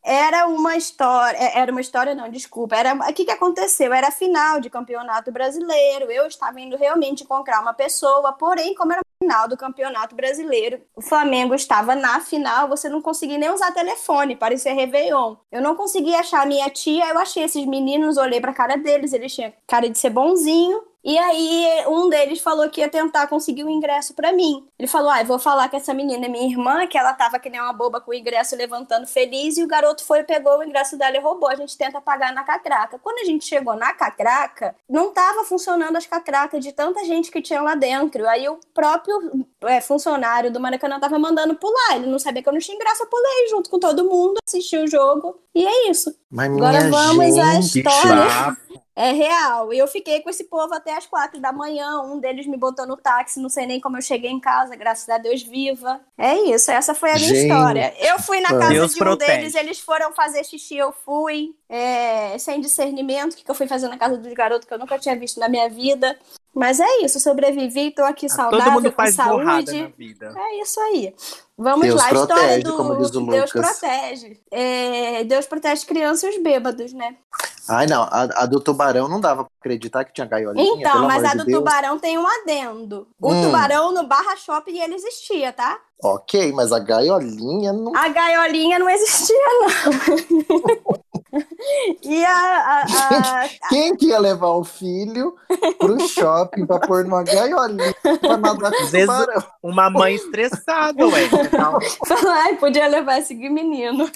Era uma história, é, era uma história não, desculpa. Era o que que aconteceu? Era a final de campeonato brasileiro. Eu estava indo realmente encontrar uma pessoa, porém, como era a final do campeonato brasileiro, o Flamengo estava na final. Você não conseguia nem usar telefone, parecia Réveillon. Eu não conseguia achar a minha tia. Eu achei esses meninos, olhei pra cara deles, eles tinham cara de ser bonzinho. E aí, um deles falou que ia tentar conseguir o ingresso pra mim. Ele falou: Ah, eu vou falar que essa menina é minha irmã, que ela tava que nem uma boba com o ingresso levantando feliz, e o garoto foi, pegou o ingresso dela e roubou. A gente tenta pagar na catraca. Quando a gente chegou na catraca, não tava funcionando as catracas de tanta gente que tinha lá dentro. Aí o próprio é, funcionário do Maracanã tava mandando pular. Ele não sabia que eu não tinha ingresso, eu pulei junto com todo mundo, assisti o jogo. E é isso. Mas Agora vamos à história. É real. E eu fiquei com esse povo até as quatro da manhã. Um deles me botou no táxi, não sei nem como eu cheguei em casa, graças a Deus viva. É isso, essa foi a minha Gente. história. Eu fui na casa Deus de um protege. deles, eles foram fazer xixi, eu fui. é, sem discernimento, o que que eu fui fazer na casa dos garotos que eu nunca tinha visto na minha vida. Mas é isso, sobrevivi, tô aqui saudável, Ah, Todo mundo com faz borrada saúde. na vida. É isso aí. Vamos Deus lá, a história protege, do como diz o Deus Lucas. protege. É, Deus protege crianças e os bêbados, né? Ai, não. A, a do tubarão não dava pra acreditar que tinha gaiolinha. Então, pelo mas amor a do Deus. tubarão tem um adendo. O Hum. tubarão no Barra Shopping ele existia, tá? Ok, mas a gaiolinha não. A gaiolinha não existia, não. e a, a- a- Quem que ia levar o filho pro shopping pra pôr numa gaiolinha pra nadar com o vezes- tubarão? Uma mãe estressada, ué. Então, falar, ai, podia levar esse menino.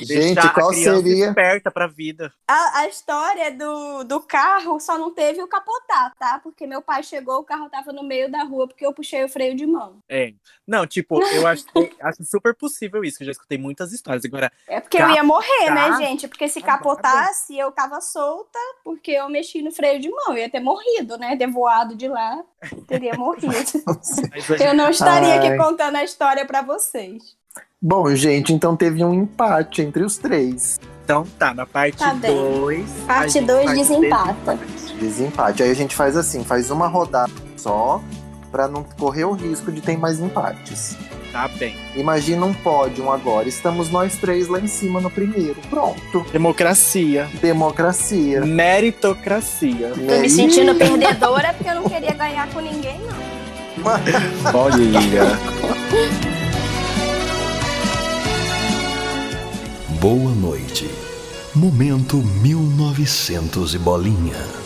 Gente, deixar a qual criança seria? esperta pra vida. A, a história do, do carro só não teve o capotar, tá? Porque meu pai chegou, o carro tava no meio da rua porque eu puxei o freio de mão. É. Não, tipo, eu acho, acho super possível isso, que eu já escutei muitas histórias. Agora, É porque eu ia morrer, né, gente? Porque se Ah, tá capotasse, eu tava solta, porque eu mexi no freio de mão. Eu ia ter morrido, né? Ter voado de lá, teria morrido. eu não estaria Ai. aqui contando a história pra vocês. Bom, gente, então teve um empate entre os três. Então tá, na parte Tá bem. 2. Parte 2 desempata. Desempate. Aí a gente faz assim, faz uma rodada só, pra não correr o risco de ter mais empates. Tá bem. Imagina um pódio agora. Estamos nós três lá em cima no primeiro. Pronto. Democracia. Democracia. Meritocracia. Tô me sentindo perdedora porque eu não queria ganhar com ninguém, não. Olha. Boa noite. Momento 1900 e bolinha.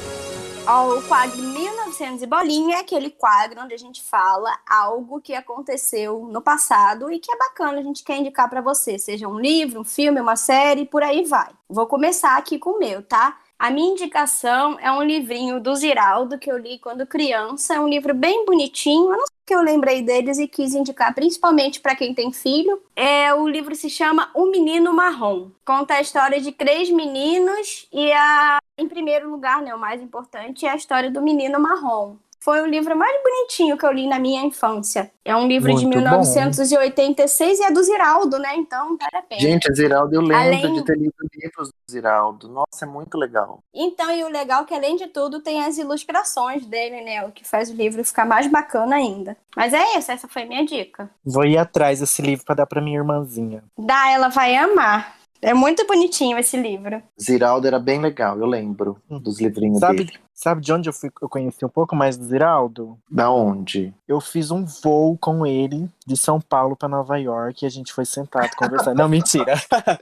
O quadro 1900 e bolinha é aquele quadro onde a gente fala algo que aconteceu no passado e que é bacana, a gente quer indicar pra você, seja um livro, um filme, uma série, por aí vai. Vou começar aqui com o meu, tá? A minha indicação é um livrinho do Ziraldo que eu li quando criança, é um livro bem bonitinho, eu não sei que eu lembrei deles e quis indicar principalmente para quem tem filho. É, o livro se chama O Menino Marrom. Conta a história de três meninos e a em primeiro lugar, né, o mais importante é a história do menino marrom. Foi o livro mais bonitinho que eu li na minha infância. É um livro de Muito 1986 e é do Ziraldo, né? Então, pena. Gente, a Ziraldo, eu lembro Além- de ter lido livros do Ziraldo. Nossa, é muito legal. Então, e o legal é que, além de tudo, tem as ilustrações dele, né? O que faz o livro ficar mais bacana ainda. Mas é isso, essa foi a minha dica. Vou ir atrás desse livro pra dar pra minha irmãzinha. Da, ela vai amar. É muito bonitinho esse livro. Ziraldo era bem legal, eu lembro dos livrinhos Sabe, dele. sabe de onde eu, fui, eu conheci um pouco mais do Ziraldo? Da onde? Eu fiz um voo com ele de São Paulo pra Nova York e a gente foi sentado conversando. Não, mentira.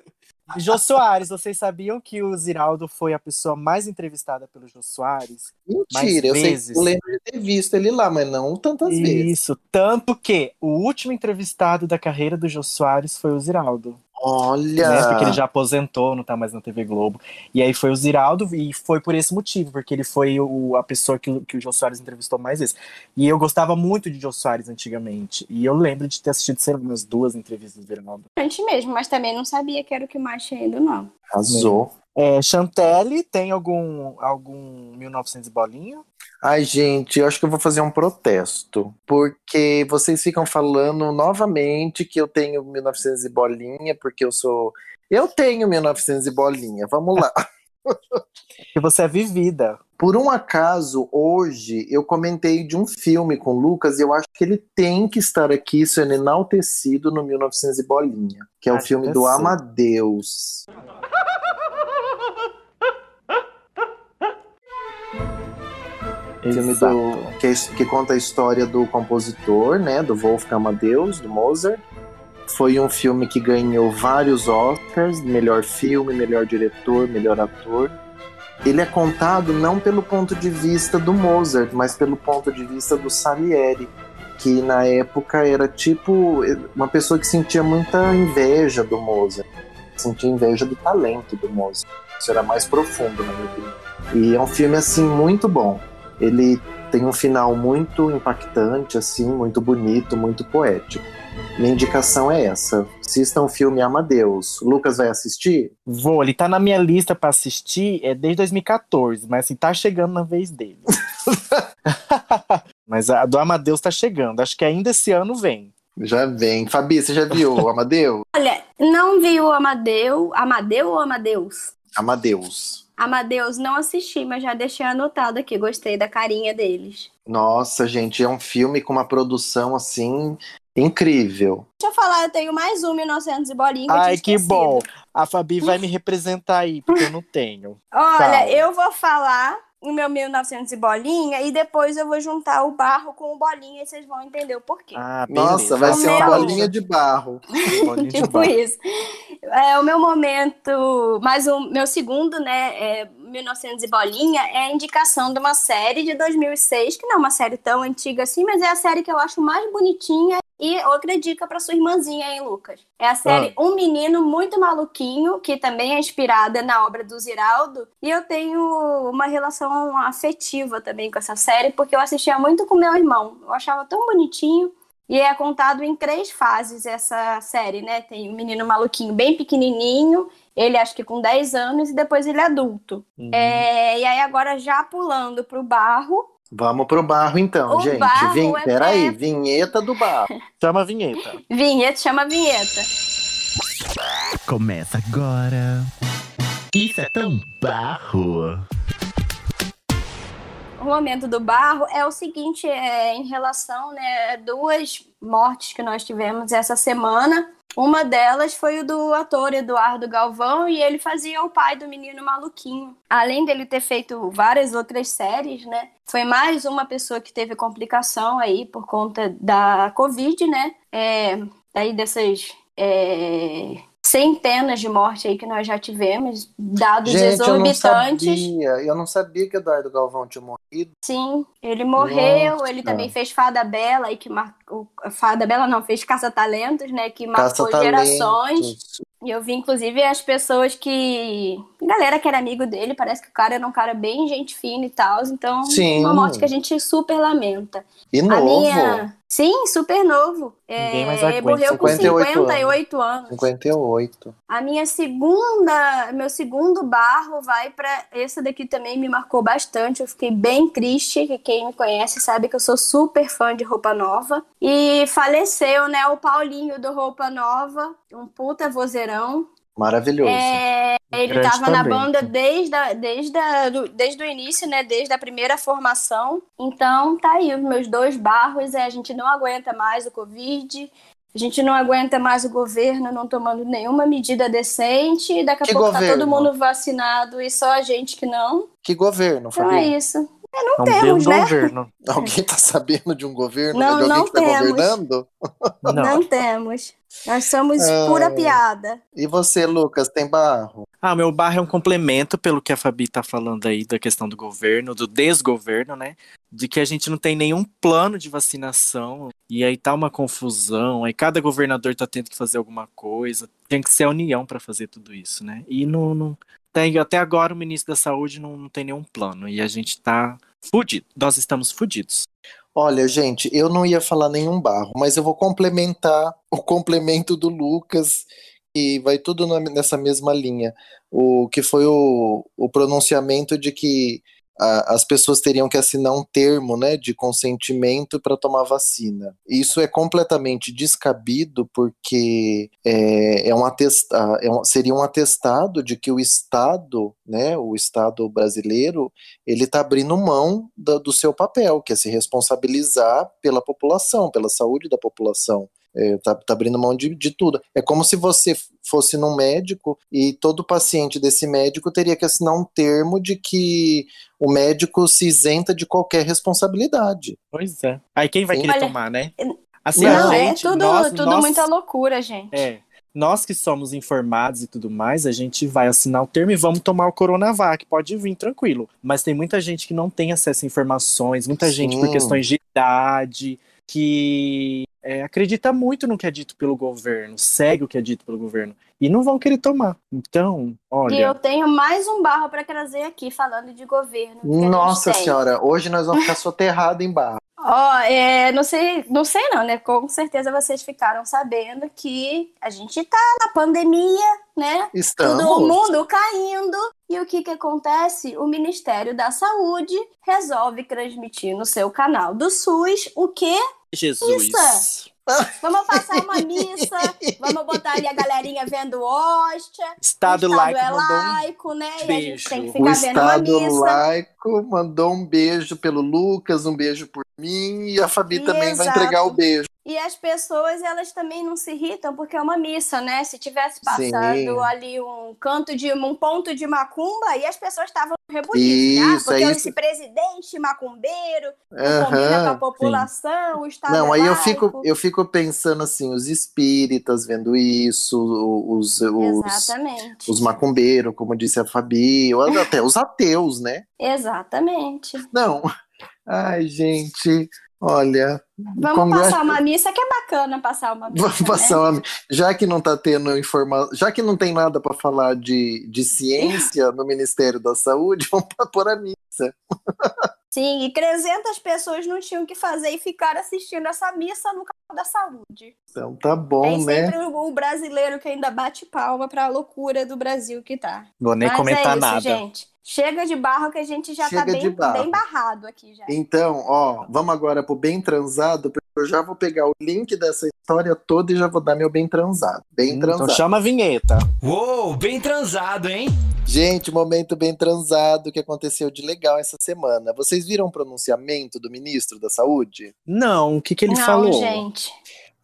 Jô Soares, vocês sabiam que o Ziraldo foi a pessoa mais entrevistada pelo Jô Soares? Mentira, eu, sei, vezes. eu lembro de ter visto ele lá, mas não tantas vezes. Isso, tanto que o último entrevistado da carreira do Jô Soares foi o Ziraldo. Olha! né? Porque ele já aposentou, não tá mais na TV Globo. E aí foi o Ziraldo, e foi por esse motivo, porque ele foi o- a pessoa que, o- que o Jô Soares entrevistou mais vezes. E eu gostava muito de Jô Soares antigamente. E eu lembro de ter assistido, sei lá, umas duas entrevistas do Ziraldo. Antes mesmo, mas também não sabia que era o que mais tinha ido, não. Arrasou. É, Chantelle, tem algum, algum 1900 e bolinha? Ai, gente, eu acho que eu vou fazer um protesto. Porque vocês ficam falando novamente que eu tenho 1900 e bolinha, porque eu sou. Eu tenho 1900 e bolinha. Vamos lá. Que você é vivida. Por um acaso, hoje eu comentei de um filme com o Lucas e eu acho que ele tem que estar aqui sendo enaltecido no 1900 e bolinha, que é o Acho filme que do sim. Amadeus. Filme do, que, é- que conta a história do compositor, né, do Wolfgang Amadeus, do Mozart. Foi um filme que ganhou vários Oscars, melhor filme, melhor diretor, melhor ator. Ele é contado não pelo ponto de vista do Mozart, mas pelo ponto de vista do Salieri, que na época era tipo uma pessoa que sentia muita inveja do Mozart, sentia inveja do talento do Mozart. Isso era mais profundo na minha opinião. E é um filme assim muito bom. Ele tem um final muito impactante, assim, muito bonito, muito poético. Minha indicação é essa. Assistam o filme Amadeus. O Lucas vai assistir? Vou, ele tá na minha lista pra assistir é desde 2014, mas assim, tá chegando na vez dele. mas a do Amadeus tá chegando. Acho que ainda esse ano vem. Já vem. Fabi, você já viu o Amadeus? Olha, não vi o Amadeu. Amadeu ou Amadeus? Amadeus. Amadeus não assisti, mas já deixei anotado aqui. Gostei da carinha deles. Nossa, gente, é um filme com uma produção assim incrível. Deixa eu falar, eu tenho mais um 1900 e bolinha que Ai, tinha que bom. A Fabi vai me representar aí, porque eu não tenho. Olha, Fala. eu vou falar o meu 1900 e bolinha e depois eu vou juntar o barro com o bolinha e vocês vão entender o porquê. Ah, beleza. Nossa, vai O ser uma meu- bolinha de barro. Bolinha de tipo barro. isso. É o meu momento, mas o meu segundo, né, é 1900 e bolinha, é a indicação de uma série de 2006, que não é uma série tão antiga assim, mas é a série que eu acho mais bonitinha e outra dica para sua irmãzinha aí, Lucas. É a série Um Menino Muito Maluquinho, que também é inspirada na obra do Ziraldo, e eu tenho uma relação afetiva também com essa série, porque eu assistia muito com meu irmão. Eu achava tão bonitinho. E é contado em três fases essa série, né? Tem o menino maluquinho bem pequenininho, ele acho que com 10 anos, e depois ele é adulto. Uhum. É, e aí agora já pulando pro barro, Vamos pro barro então, O gente. barro Vin... é Peraí, pra- vinheta do barro. Chama a vinheta. vinheta, chama vinheta. Começa agora. Isso é tão barro. O momento do barro é o seguinte, é, em relação né, a duas mortes que nós tivemos essa semana. Uma delas foi o do ator Eduardo Galvão e ele fazia o pai do menino maluquinho. Além dele ter feito várias outras séries, né? Foi mais uma pessoa que teve complicação aí por conta da Covid, né? É, aí dessas é, centenas de mortes aí que nós já tivemos, dados Gente, eu não exorbitantes. sabia. Eu não sabia que Eduardo Galvão tinha morrido. Sim, ele morreu, Nossa. ele também fez Fada Bela, aí que marcou. Fada Bela não, fez Caça Talentos, né? Que marcou Caça-talentos. gerações. E eu vi, inclusive, as pessoas que. Galera que era amigo dele, parece que o cara era um cara bem gente fina e tal. Então, Sim. uma morte que a gente super lamenta. E A novo. minha. Sim, super novo. Ninguém É, mais aguenta, morreu com 58 58 anos. 58. A minha segunda, meu segundo barro vai pra esse daqui também me marcou bastante. Eu fiquei bem triste, que quem me conhece sabe que eu sou super fã de Roupa Nova. E faleceu, né, o Paulinho do Roupa Nova, um puta vozeirão. Maravilhoso. É, ele Grande tava na banda desde, a, desde, a, do- desde o início, né? Desde a primeira formação. Então, tá aí os meus dois barros. É, a gente não aguenta mais o Covid. A gente não aguenta mais o governo não tomando nenhuma medida decente. e Daqui a Que pouco tá governo? todo mundo vacinado e só a gente que não. Que governo, Então é Fabi? isso. É, não Não temos, deu né? governo. Alguém tá sabendo de um governo? Não, de alguém não que tá temos. governando? Não. Não temos. Nós somos Ah. pura piada. E você, Lucas, tem barro? Ah, meu barro é um complemento pelo que a Fabi tá falando aí da questão do governo, do desgoverno, né? De que a gente não tem nenhum plano de vacinação e aí tá uma confusão, aí cada governador tá tendo que fazer alguma coisa. Tem que ser a união para fazer tudo isso, né? E não, não tem, até agora o ministro da Saúde não, não tem nenhum plano e a gente tá fudido. Nós estamos fudidos. Olha, gente, eu não ia falar nenhum barro, mas eu vou complementar o complemento do Lucas, e vai tudo nessa mesma linha. O que foi o, o pronunciamento de que a- as pessoas teriam que assinar um termo né, de consentimento para tomar vacina. Isso é completamente descabido, porque é, é um é um- seria um atestado de que o Estado, né, o Estado brasileiro, ele está abrindo mão da- do seu papel, que é se responsabilizar pela população, pela saúde da população. Está abrindo mão de, de tudo. É como se você fosse num médico e todo paciente desse médico teria que assinar um termo de que o médico se isenta de qualquer responsabilidade. Pois é. Aí quem vai Sim. querer Olha, tomar, né? Assim, Não, a é gente, tudo, nós, tudo nós- muita loucura, gente. É. Nós que somos informados e tudo mais, a gente vai assinar o termo e vamos tomar o Coronavac. Pode vir tranquilo. Mas tem muita gente que não tem acesso a informações, muita gente por Sim. questões de idade, que é, acredita muito no que é dito pelo governo, segue o que é dito pelo governo. E não vão querer tomar. Então, E eu olha. tenho mais um barro para trazer aqui, falando de governo. gente Nossa senhora, hoje nós vamos ficar soterrados em barro. Ó, é, não sei, não sei não, né? Com certeza vocês ficaram sabendo que a gente tá na pandemia, né? Estamos. Todo mundo caindo. E o que que acontece? O Ministério da Saúde resolve transmitir no seu canal do SUS o quê? Jesus. Isso. Vamos passar uma missa, vamos botar ali a galerinha vendo hóstia. Estado, o Estado laico é mandou um laico, né? E a gente beijo. tem que O ficar vendo uma Estado missa. laico mandou um beijo pelo Lucas, um beijo por mim, e a Fabi também vai Exato. entregar o beijo. E as pessoas, elas também não se irritam porque é uma missa, né? Se tivesse passado Sim. ali um canto de um ponto de macumba, aí as pessoas estavam rebolidas. Ah, Isso, porque é esse presidente macumbeiro não combina com a população, o Estado Não, é aí eu fico, eu fico pensando assim, os espíritas vendo isso, os, os, os macumbeiros, como disse a Fabi, ou até os ateus, né? Exatamente. Não. Ai, gente, olha. Vamos Congresso- passar uma missa que é bacana passar uma missa. Vamos né? passar uma... Já que não tá tendo informação, já que não tem nada para falar de, de ciência no Ministério da Saúde, vamos pôr a missa. Sim, e 300 pessoas não tinham o que fazer e ficaram assistindo essa missa no canal da saúde. Então tá bom, Tem né? sempre o, o brasileiro que ainda bate palma pra loucura do Brasil que tá. Vou nem Mas comentar é isso, nada. gente. Chega de barro que a gente já tá Chega de bem, bem barrado aqui já. Então, ó, vamos agora pro bem transado, porque eu já vou pegar o link dessa história toda e já vou dar meu bem transado. Bem Hum, transado. Então chama a vinheta. Uou, bem transado, hein? Gente, momento bem transado que aconteceu de legal essa semana. Vocês viram o pronunciamento do ministro da Saúde? Não, o que, que ele Não, falou? gente.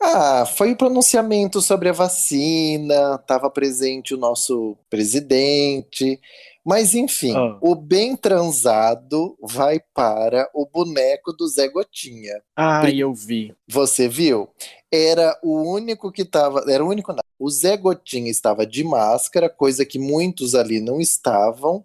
Ah, foi o pronunciamento sobre a vacina, estava presente o nosso presidente. Mas enfim, Ah. o bem transado vai para o boneco do Zé Gotinha. Ai, eu vi. Você viu? Era o único que estava. Era o único, não. O Zé Gotinha estava de máscara, coisa que muitos ali não estavam.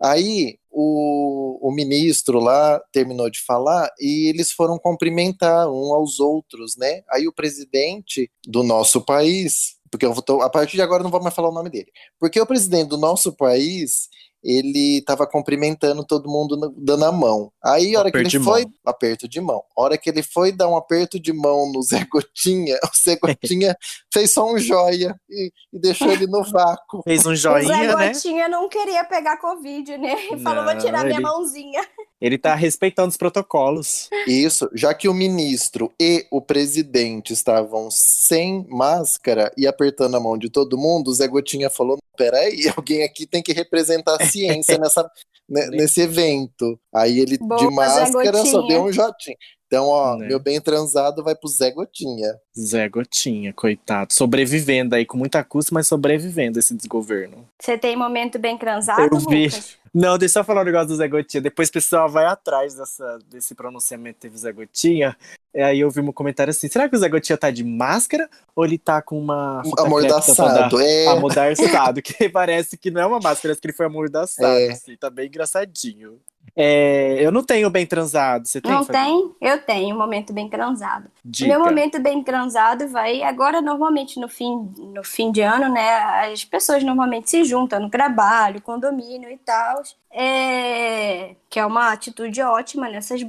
Aí o, o ministro lá terminou de falar e eles foram cumprimentar um aos outros, né? Aí o presidente do nosso país, porque eu vou, tô- a partir de agora eu não vou mais falar o nome dele, porque o presidente do nosso país ele estava cumprimentando todo mundo dando a mão. Aí, a hora que ele de foi, mão. aperto de mão. A hora que ele foi dar um aperto de mão no Zé Gotinha, o Zé Gotinha fez só um joia e, e deixou ele no vácuo. Fez um o Zé joinha, né? Gotinha não queria pegar Covid, né? Ele falou, vou Não, tirar minha ele- mãozinha. Ele tá respeitando os protocolos. Isso, já que o ministro e o presidente estavam sem máscara e apertando a mão de todo mundo, o Zé Gotinha falou: peraí, alguém aqui tem que representar a ciência nessa, ne- nesse evento. Aí ele, Boa, de máscara, só deu um jotinho. Então, ó, Né. meu bem transado vai pro Zé Gotinha. Zé Gotinha, coitado. Sobrevivendo aí com muita custa, mas sobrevivendo esse desgoverno. Você tem momento bem transado, Eu vi. Lucas? Não, deixa eu falar um negócio do Zé Gotinha. Depois o pessoal vai atrás dessa, desse pronunciamento que teve o Zé Gotinha. E aí eu vi um comentário assim: será que o Zé Gotinha tá de máscara ou ele tá com uma Amordaçado. É, amordaçado, que parece que não é uma máscara, parece que ele foi amordaçado, É. assim, tá bem engraçadinho. É, eu não tenho bem transado, você tem? Não Fabi? tem? Eu tenho um momento bem transado. Dica. Meu momento bem transado vai agora normalmente no fim no fim de ano, né? As pessoas normalmente se juntam no trabalho, condomínio e tal, é... que é uma atitude ótima nessas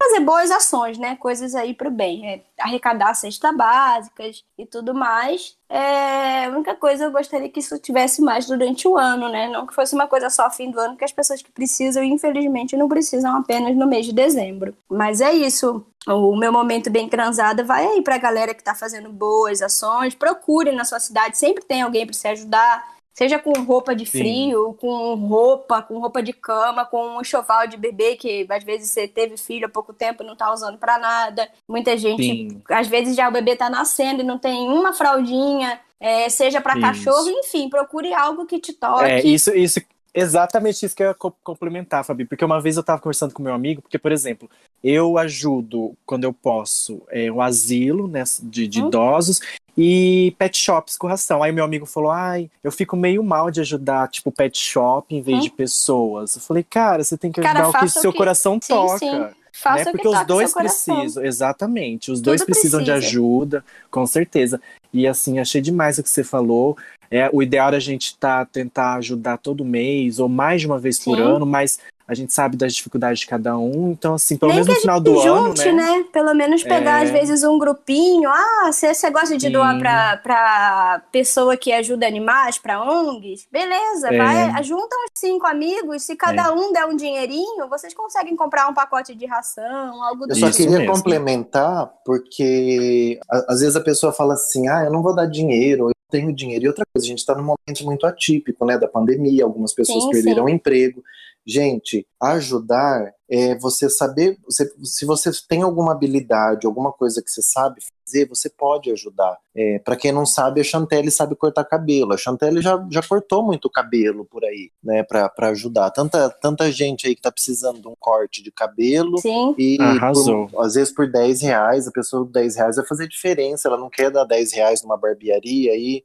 fazer boas ações, né? Coisas aí pro bem, é arrecadar cestas básicas e tudo mais. É... A única coisa eu gostaria que isso tivesse mais durante o ano, né? Não que fosse uma coisa só fim do ano, que as pessoas que precisam, infelizmente, não precisam apenas no mês de dezembro. Mas é isso. O meu momento bem transado vai aí pra galera que tá fazendo boas ações. Procure na sua cidade, sempre tem alguém para se ajudar. Seja com roupa de Sim. frio, com roupa, com roupa de cama, com um enxoval de bebê que às vezes você teve filho há pouco tempo e não tá usando pra nada. Muita gente, Sim. às vezes já o bebê tá nascendo e não tem uma fraldinha, é, seja Isso. cachorro, enfim, procure algo que te toque. É, isso, isso, exatamente isso que eu ia co- complementar, Fabi. Porque uma vez eu tava conversando com meu amigo, porque, por exemplo, eu ajudo, quando eu posso, é, um asilo né, de, de Hum. idosos e pet shops com ração. Aí meu amigo falou, ai, eu fico meio mal de ajudar, tipo, pet shop em vez Hum. de pessoas. Eu falei, cara, você tem que Cara, ajudar o que faça o seu que- coração Sim, toca. sim. Faça né? o que Porque os dois precisam, exatamente, os Tudo dois precisam de precisa. ajuda, com certeza. E assim, achei demais o que você falou. É, o ideal é a gente tá, tentar ajudar todo mês, ou mais de uma vez por Sim. ano, mas a gente sabe das dificuldades de cada um. Então, assim, pelo Nem menos no final do gente ano, junte, né? Pelo menos pegar, É. às vezes, um grupinho. Ah, você você gosta de Sim. doar pra, pra pessoa que ajuda animais, pra ONGs? Beleza, É. vai, junta uns cinco amigos. Se cada um der um dinheirinho, vocês conseguem comprar um pacote de ração, algo do Eu só Isso queria mesmo. complementar, porque às vezes a pessoa fala assim: ah, eu não vou dar dinheiro, eu tenho dinheiro. E outra coisa, a gente está num momento muito atípico, né, da pandemia, algumas pessoas Sim, perderam o sim. emprego. Gente, ajudar é você saber, você- se você tem alguma habilidade, alguma coisa que você sabe fazer, você pode ajudar. É, para quem não sabe, a Chantelle sabe cortar cabelo. A Chantelle já, já cortou muito cabelo por aí, né, para ajudar. Tanta, tanta gente aí que tá precisando de um corte de cabelo. Sim. E Arrasou. por- às vezes por 10 reais, a pessoa com 10 reais vai fazer diferença. Ela não quer dar 10 reais numa barbearia aí.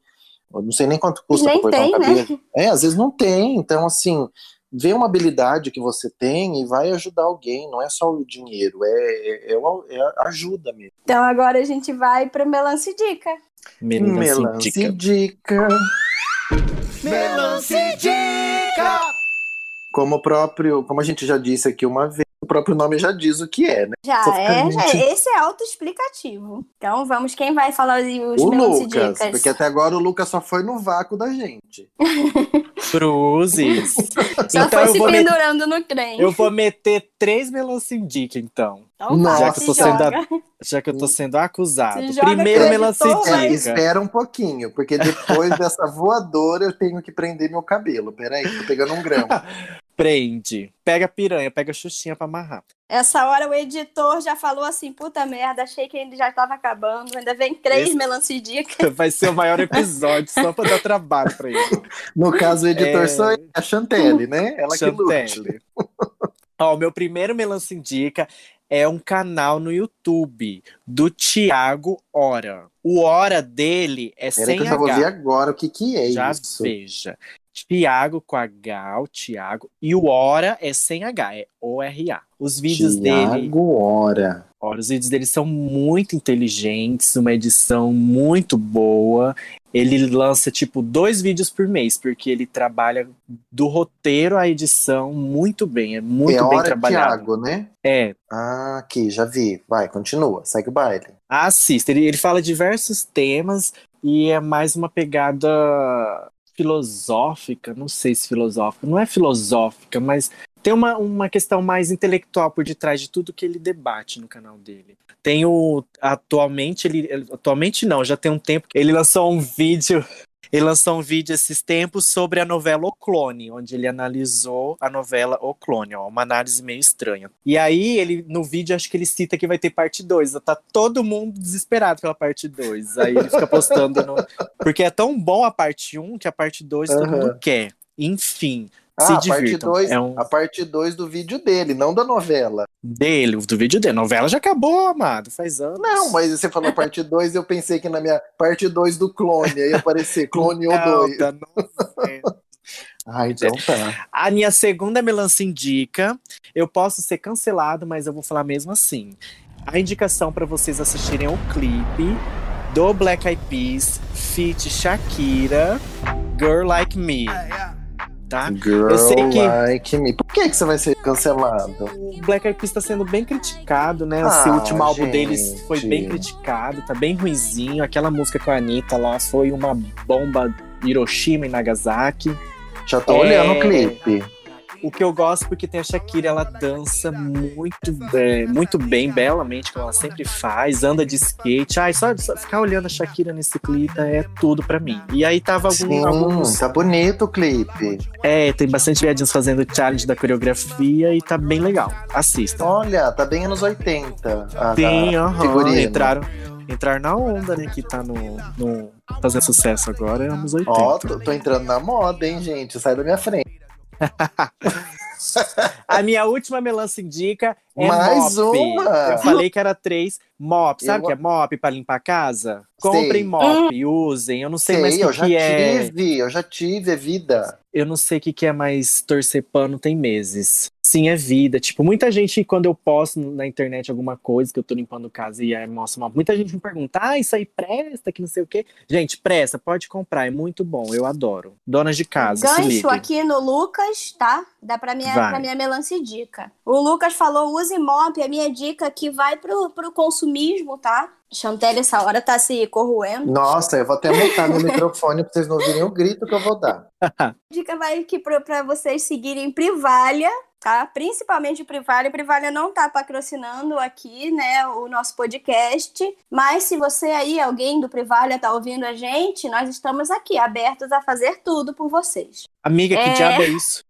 Eu não sei nem quanto custa Nem pra cortar tem, um né? cabelo. É, às vezes não tem. Então, assim, vê uma habilidade que você tem e vai ajudar alguém. Não é só o dinheiro, é, é, é é ajuda mesmo. Então agora a gente vai pro Melance Dica. Melancia Melance dica. dica. Melance Dica! Como o próprio, como a gente já disse aqui uma vez, O próprio nome já diz o que é, né? Já é, já, mentindo. esse é autoexplicativo. Então vamos, quem vai falar os O Lucas, dicas? porque até agora o Lucas só foi no vácuo da gente. Cruzes. Só então foi eu se pendurando no trem. eu vou meter três melancidica, então. Então já que eu tô sendo. Já que eu tô sendo acusado. Se Primeiro vai- É, espera um pouquinho, porque depois dessa voadora eu tenho que prender meu cabelo. Peraí, tô pegando um grão. Prende. Pega a piranha, pega a xuxinha pra amarrar. Essa hora o editor já falou assim, puta merda, achei que ele já tava acabando. Ainda vem três Esse- melancia dicas. Vai ser o maior episódio, só pra dar trabalho pra ele. No caso, o editor É. sou eu, a Chantelle, né? Ela que. Chantelle. Ó, o meu primeiro Melancia Indica é um canal no YouTube do Tiago Hora. O Hora dele é Peraí sem que eu já vou ver H. agora o que que é Já isso. veja. Tiago com H, Tiago. E o Hora é sem H, é O-R-A. Os vídeos dele. Tiago Hora. Olha, os vídeos dele são muito inteligentes, uma edição muito boa. Ele lança, tipo, dois vídeos por mês, porque ele trabalha do roteiro à edição muito bem. É muito é bem Hora trabalhado. Tiago, né? É, Ah, aqui, já vi. Vai, continua, segue o baile. assista. Ele, ele fala diversos temas e é mais uma pegada filosófica. Não sei se filosófica. Não é filosófica, mas tem uma, uma questão mais intelectual por detrás de tudo que ele debate no canal dele. Tem o. Atualmente, ele. Atualmente não, já tem um tempo. que Ele lançou um vídeo. Ele lançou um vídeo esses tempos sobre a novela O Clone, onde ele analisou a novela O Clone, ó, uma análise meio estranha. E aí, ele no vídeo, acho que ele cita que vai ter parte 2. Tá todo mundo desesperado pela parte 2. Aí ele fica postando no. Porque é tão bom a parte 1 um, que a parte 2 todo Aham. mundo quer. Enfim, Ah, se a parte. 2 É um a parte 2 do vídeo dele, não da novela. dele, do vídeo dele. A novela já acabou, amado, faz anos. Não, mas você falou parte 2, eu pensei que na minha parte 2 do clone, aí ia aparecer clone ou Não, 2. da novela. Ah, então tá. A minha segunda melancia indica. Eu posso ser cancelado, mas eu vou falar mesmo assim. A indicação para vocês assistirem o clipe do Black Eyed Peas, feat Shakira, Girl Like Me. Tá? Girl Eu sei que- like me. Por que, que você vai ser cancelado? O Black Eyed Peas está sendo bem criticado, né? Esse Ah, último álbum gente. deles foi bem criticado, tá bem ruinzinho. Aquela música com a Anitta lá foi uma bomba Hiroshima e Nagasaki. Já tô É. olhando o clipe. O que eu gosto porque tem a Shakira, ela dança muito, é, muito bem, belamente, como ela sempre faz, anda de skate. Ai, só, só ficar olhando a Shakira nesse clipe é tudo pra mim. E aí tava algum, Sim, alguns. tá bonito o clipe. É, tem bastante viadinhos fazendo challenge da coreografia e tá bem legal. Assistam. Olha, tá bem anos 80. a- Tem, a aham. figurino. Entraram, entraram na onda, né? Que tá no, no fazendo sucesso agora, é anos 80. Ó, tô, tô entrando na moda, hein, gente? Sai da minha frente. A minha última melancia indica é Mais mop. uma? Eu falei que era três. Mop, sabe o Eu- que é mop pra limpar a casa? Comprem Sei. mop, usem. Eu não sei, mais o eu que, já que é. tive, eu já tive, é vida. Eu não sei o que, que é mais torcer pano tem meses. Sim, é vida. Tipo, muita gente, quando eu posto na internet alguma coisa que eu tô limpando casa e aí mostra uma. Muita gente me pergunta, ah, isso aí presta, que não sei o quê. Gente, presta, pode comprar, é muito bom, eu adoro. Donas de casa, Gancho aqui no Lucas, tá? Dá pra minha, Vai. pra minha melancia dica. O Lucas falou, use mop, a minha dica que vai pro, pro consumismo, tá? Chantelle, essa hora tá se corroendo. Nossa, eu vou até mutar meu microfone pra vocês não ouvirem o grito que eu vou dar. A dica vai aqui pra, pra vocês seguirem Privalha, tá? Principalmente Privalha. Privalha não tá patrocinando aqui, né, o nosso podcast. Mas se você aí, alguém do Privalha, tá ouvindo a gente, nós estamos aqui, abertos a fazer tudo por vocês. Amiga, que É. diabo é isso?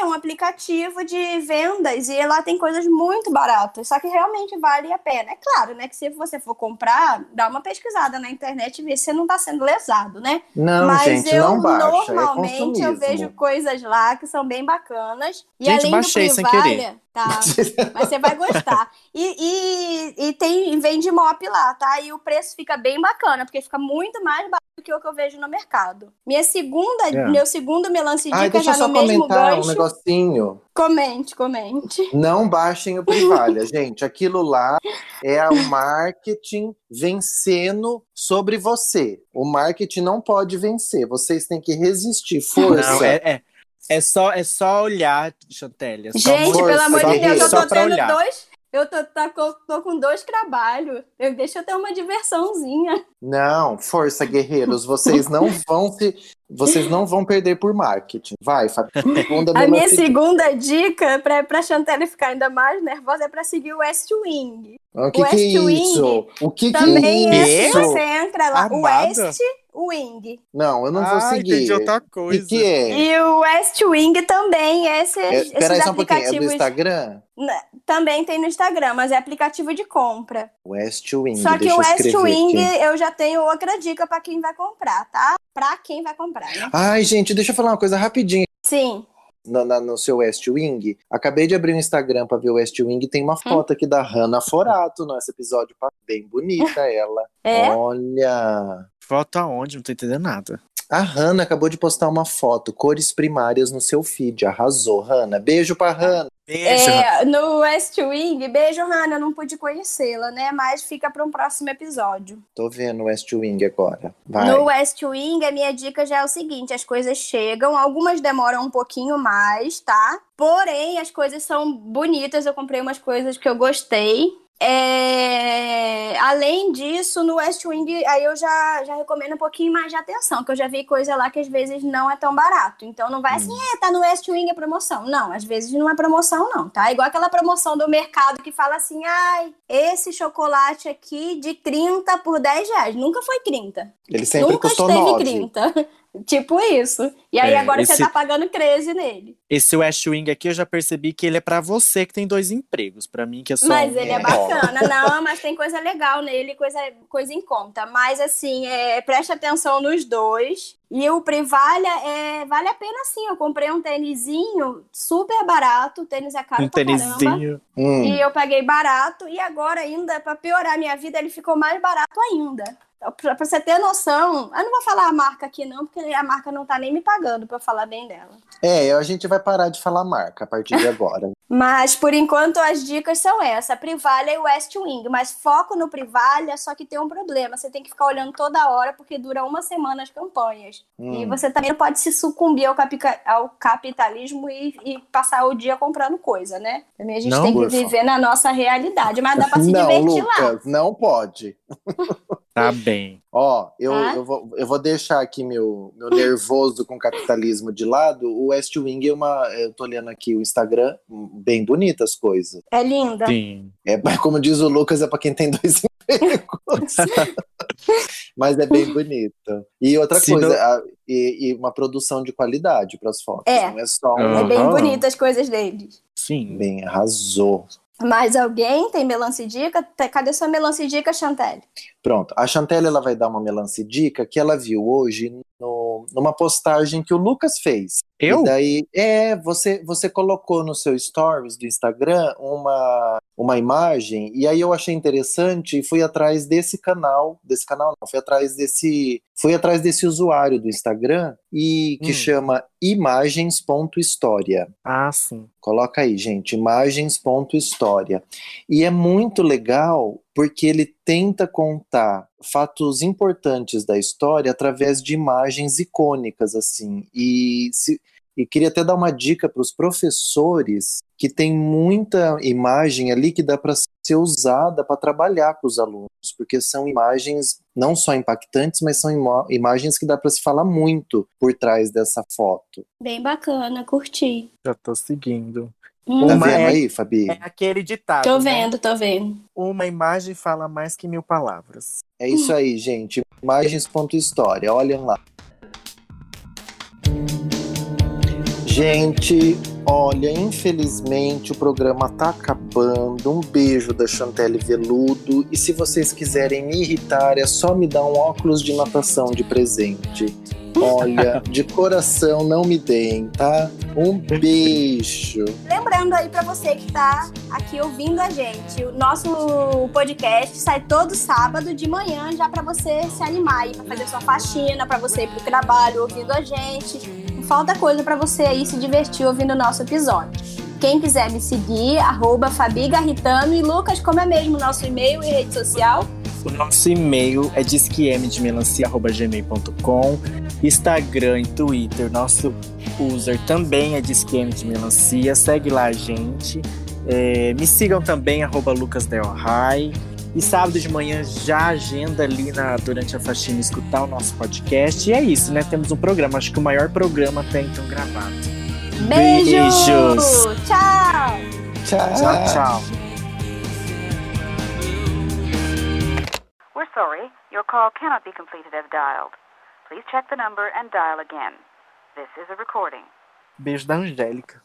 Ele é um aplicativo de vendas e lá tem coisas muito baratas, só que realmente vale a pena. É claro, né, que se você for comprar, dá uma pesquisada na internet e vê se você não tá sendo lesado, né? Não, Mas gente, eu não baixa. normalmente é eu vejo coisas lá que são bem bacanas. E Gente, além baixei do sem Privalha, tá? Mas você vai gostar. E, e, e tem vende mop lá, tá? E o preço fica bem bacana, porque fica muito mais barato do que o que eu vejo no mercado. Minha segunda, É. meu segundo melancia Ai, dica deixa eu já só no mesmo comentar um gancho. negocinho. Comente, comente. Não baixem o Privalha, gente. Aquilo lá é o marketing vencendo sobre você. O marketing não pode vencer. Vocês têm que resistir. Força. Não, é, é. É só, é só olhar, Chantelli. É Gente, força, pelo amor de Deus, eu tô tendo olhar. dois. Eu tô, tá, tô com dois trabalhos. Eu, deixa eu ter uma diversãozinha. Não, força, guerreiros. Vocês não vão se. Vocês não vão perder por marketing. Vai. Segunda A minha segunda dica pra, pra Chantelle ficar ainda mais nervosa é pra seguir o West Wing. O que, que é West Wing isso? O que, que Também é é isso? assim, você entra lá, o Amada. West Wing. Não, eu não vou ah, seguir. entendi outra O coisa. que, que é? E o West Wing também, esses, é esses peraí só um pouquinho. É do Instagram? Também tem no Instagram, mas é aplicativo de compra. West Wing. Só que o West Wing aqui. eu já tenho outra dica pra quem vai comprar, tá? Pra quem vai comprar, né? Ai, gente, deixa eu falar uma coisa rapidinho. Sim. No, na- no seu West Wing, acabei de abrir o Instagram pra ver o West Wing. Tem Hum? uma foto aqui da Hannah Forato nesse episódio. Bem bonita ela. É? Olha. Foto aonde? Não tô entendendo nada. A Hannah acabou de postar uma foto, cores primárias no seu feed. Arrasou, Hannah. Beijo pra Hannah. Beijo. É, no West Wing, beijo, Hannah, eu não pude conhecê-la, né? Mas fica para um próximo episódio. Tô vendo o West Wing agora. Vai. No West Wing, a minha dica já é o seguinte: as coisas chegam, algumas demoram um pouquinho mais, tá? Porém, as coisas são bonitas. Eu comprei umas coisas que eu gostei. É, Além disso, no West Wing, aí eu já, já recomendo um pouquinho mais de atenção, que eu já vi coisa lá que às vezes não é tão barato. Então não vai assim, é, tá no West Wing é promoção. Não, às vezes não é promoção, não, tá? Igual aquela promoção do mercado que fala assim, ai, esse chocolate aqui de 30 por 10 reais. Nunca foi 30. Ele sempre Nunca custou esteve 9. 30. tipo isso. E aí É, agora esse- você tá pagando 13 nele. Esse West Wing aqui eu já percebi que ele é pra você que tem dois empregos. Pra mim que é só Mas um. ele é bacana, não, mas tem coisa legal nele, coisa, coisa em conta. Mas assim, é, preste atenção nos dois. E o Privalha é, vale a pena sim. Eu comprei um tênisinho super barato. O tênis é caro Um pra caramba. tênisinho. Hum. E eu paguei barato. E agora ainda, pra piorar a minha vida, ele ficou mais barato ainda. Pra você ter noção, eu não vou falar a marca aqui não, porque a marca não tá nem me pagando eu falar bem dela. É, a gente vai parar de falar marca a partir de agora. Mas por enquanto as dicas são essa, Privalha e West Wing, mas foco no Privalha, só que tem um problema, você tem que ficar olhando toda hora porque dura uma semana as campanhas. E Hum. você também não pode se sucumbir ao, capica- ao capitalismo e, e passar o dia comprando coisa, né? Também a gente Não, tem que viver na nossa realidade, mas dá pra se não, divertir lá. Lucas, não pode. Tá bem. Ó, eu, Tá. eu, vou, eu vou deixar aqui meu, meu nervoso com capitalismo de lado. O West Wing é uma. Eu tô olhando aqui o Instagram, bem bonitas coisas. É linda. Sim. É, como diz o Lucas, é pra quem tem dois empregos. Mas é bem bonito. E outra Se coisa, não- a- e, e uma produção de qualidade para as fotos. É. Não é só um. É bem bonita as coisas deles. Sim. Bem, arrasou. Mais alguém tem melancia dica? Tá- Cadê sua melancia e dica, Chantelle? Pronto. A Chantelle ela vai dar uma melancia dica que ela viu hoje no- numa postagem que o Lucas fez. Eu? E daí, é, você, você colocou no seu stories do Instagram uma, uma imagem, e aí eu achei interessante e fui atrás desse canal, desse canal não, fui atrás desse, fui atrás desse usuário do Instagram e que Hum. chama imagens.história. Ah, sim. Coloca aí, gente, imagens.história. E é muito legal porque ele tenta contar fatos importantes da história através de imagens icônicas, assim. E, se, e queria até dar uma dica para os professores que tem muita imagem ali que dá para ser usada para trabalhar com os alunos, porque são imagens não só impactantes, mas são imagens que dá para se falar muito por trás dessa foto. Bem bacana, curti. Já tô seguindo. Hum, Tá Uma vendo é- aí, Fabi? É aquele ditado. tô né? vendo, tô vendo. Uma imagem fala mais que mil palavras. É isso aí, gente. Imagens.história, olhem lá. Gente, olha, infelizmente o programa tá acabando. Um beijo da Chantelle Veludo. E se vocês quiserem me irritar, é só me dar um óculos de natação de presente. Olha, de coração não me deem, tá? Um beijo. Lembrando aí pra você que tá aqui ouvindo a gente, o nosso podcast sai todo sábado de manhã já pra você se animar aí pra fazer sua faxina, pra você ir pro trabalho ouvindo a gente. Não falta coisa pra você aí se divertir ouvindo o nosso episódio. Quem quiser me seguir, arroba Fabi Garritano e Lucas, como é mesmo nosso e-mail e rede social? O nosso e-mail é disquemdemelancia.gmail.com Instagram e Twitter, nosso user também é disquemdemelancia. Segue lá a gente. É, me sigam também, arroba Lucas Del High. E sábado de manhã já agenda ali na, durante a faxina escutar o nosso podcast. E é isso, né? Temos um programa, acho que o maior programa até então gravado. Beijo! Beijos! Tchau! Tchau. Tchau, sorry, your call cannot be completed as dialed. Please check the number and dial again. This is a recording. Beijo da Angélica.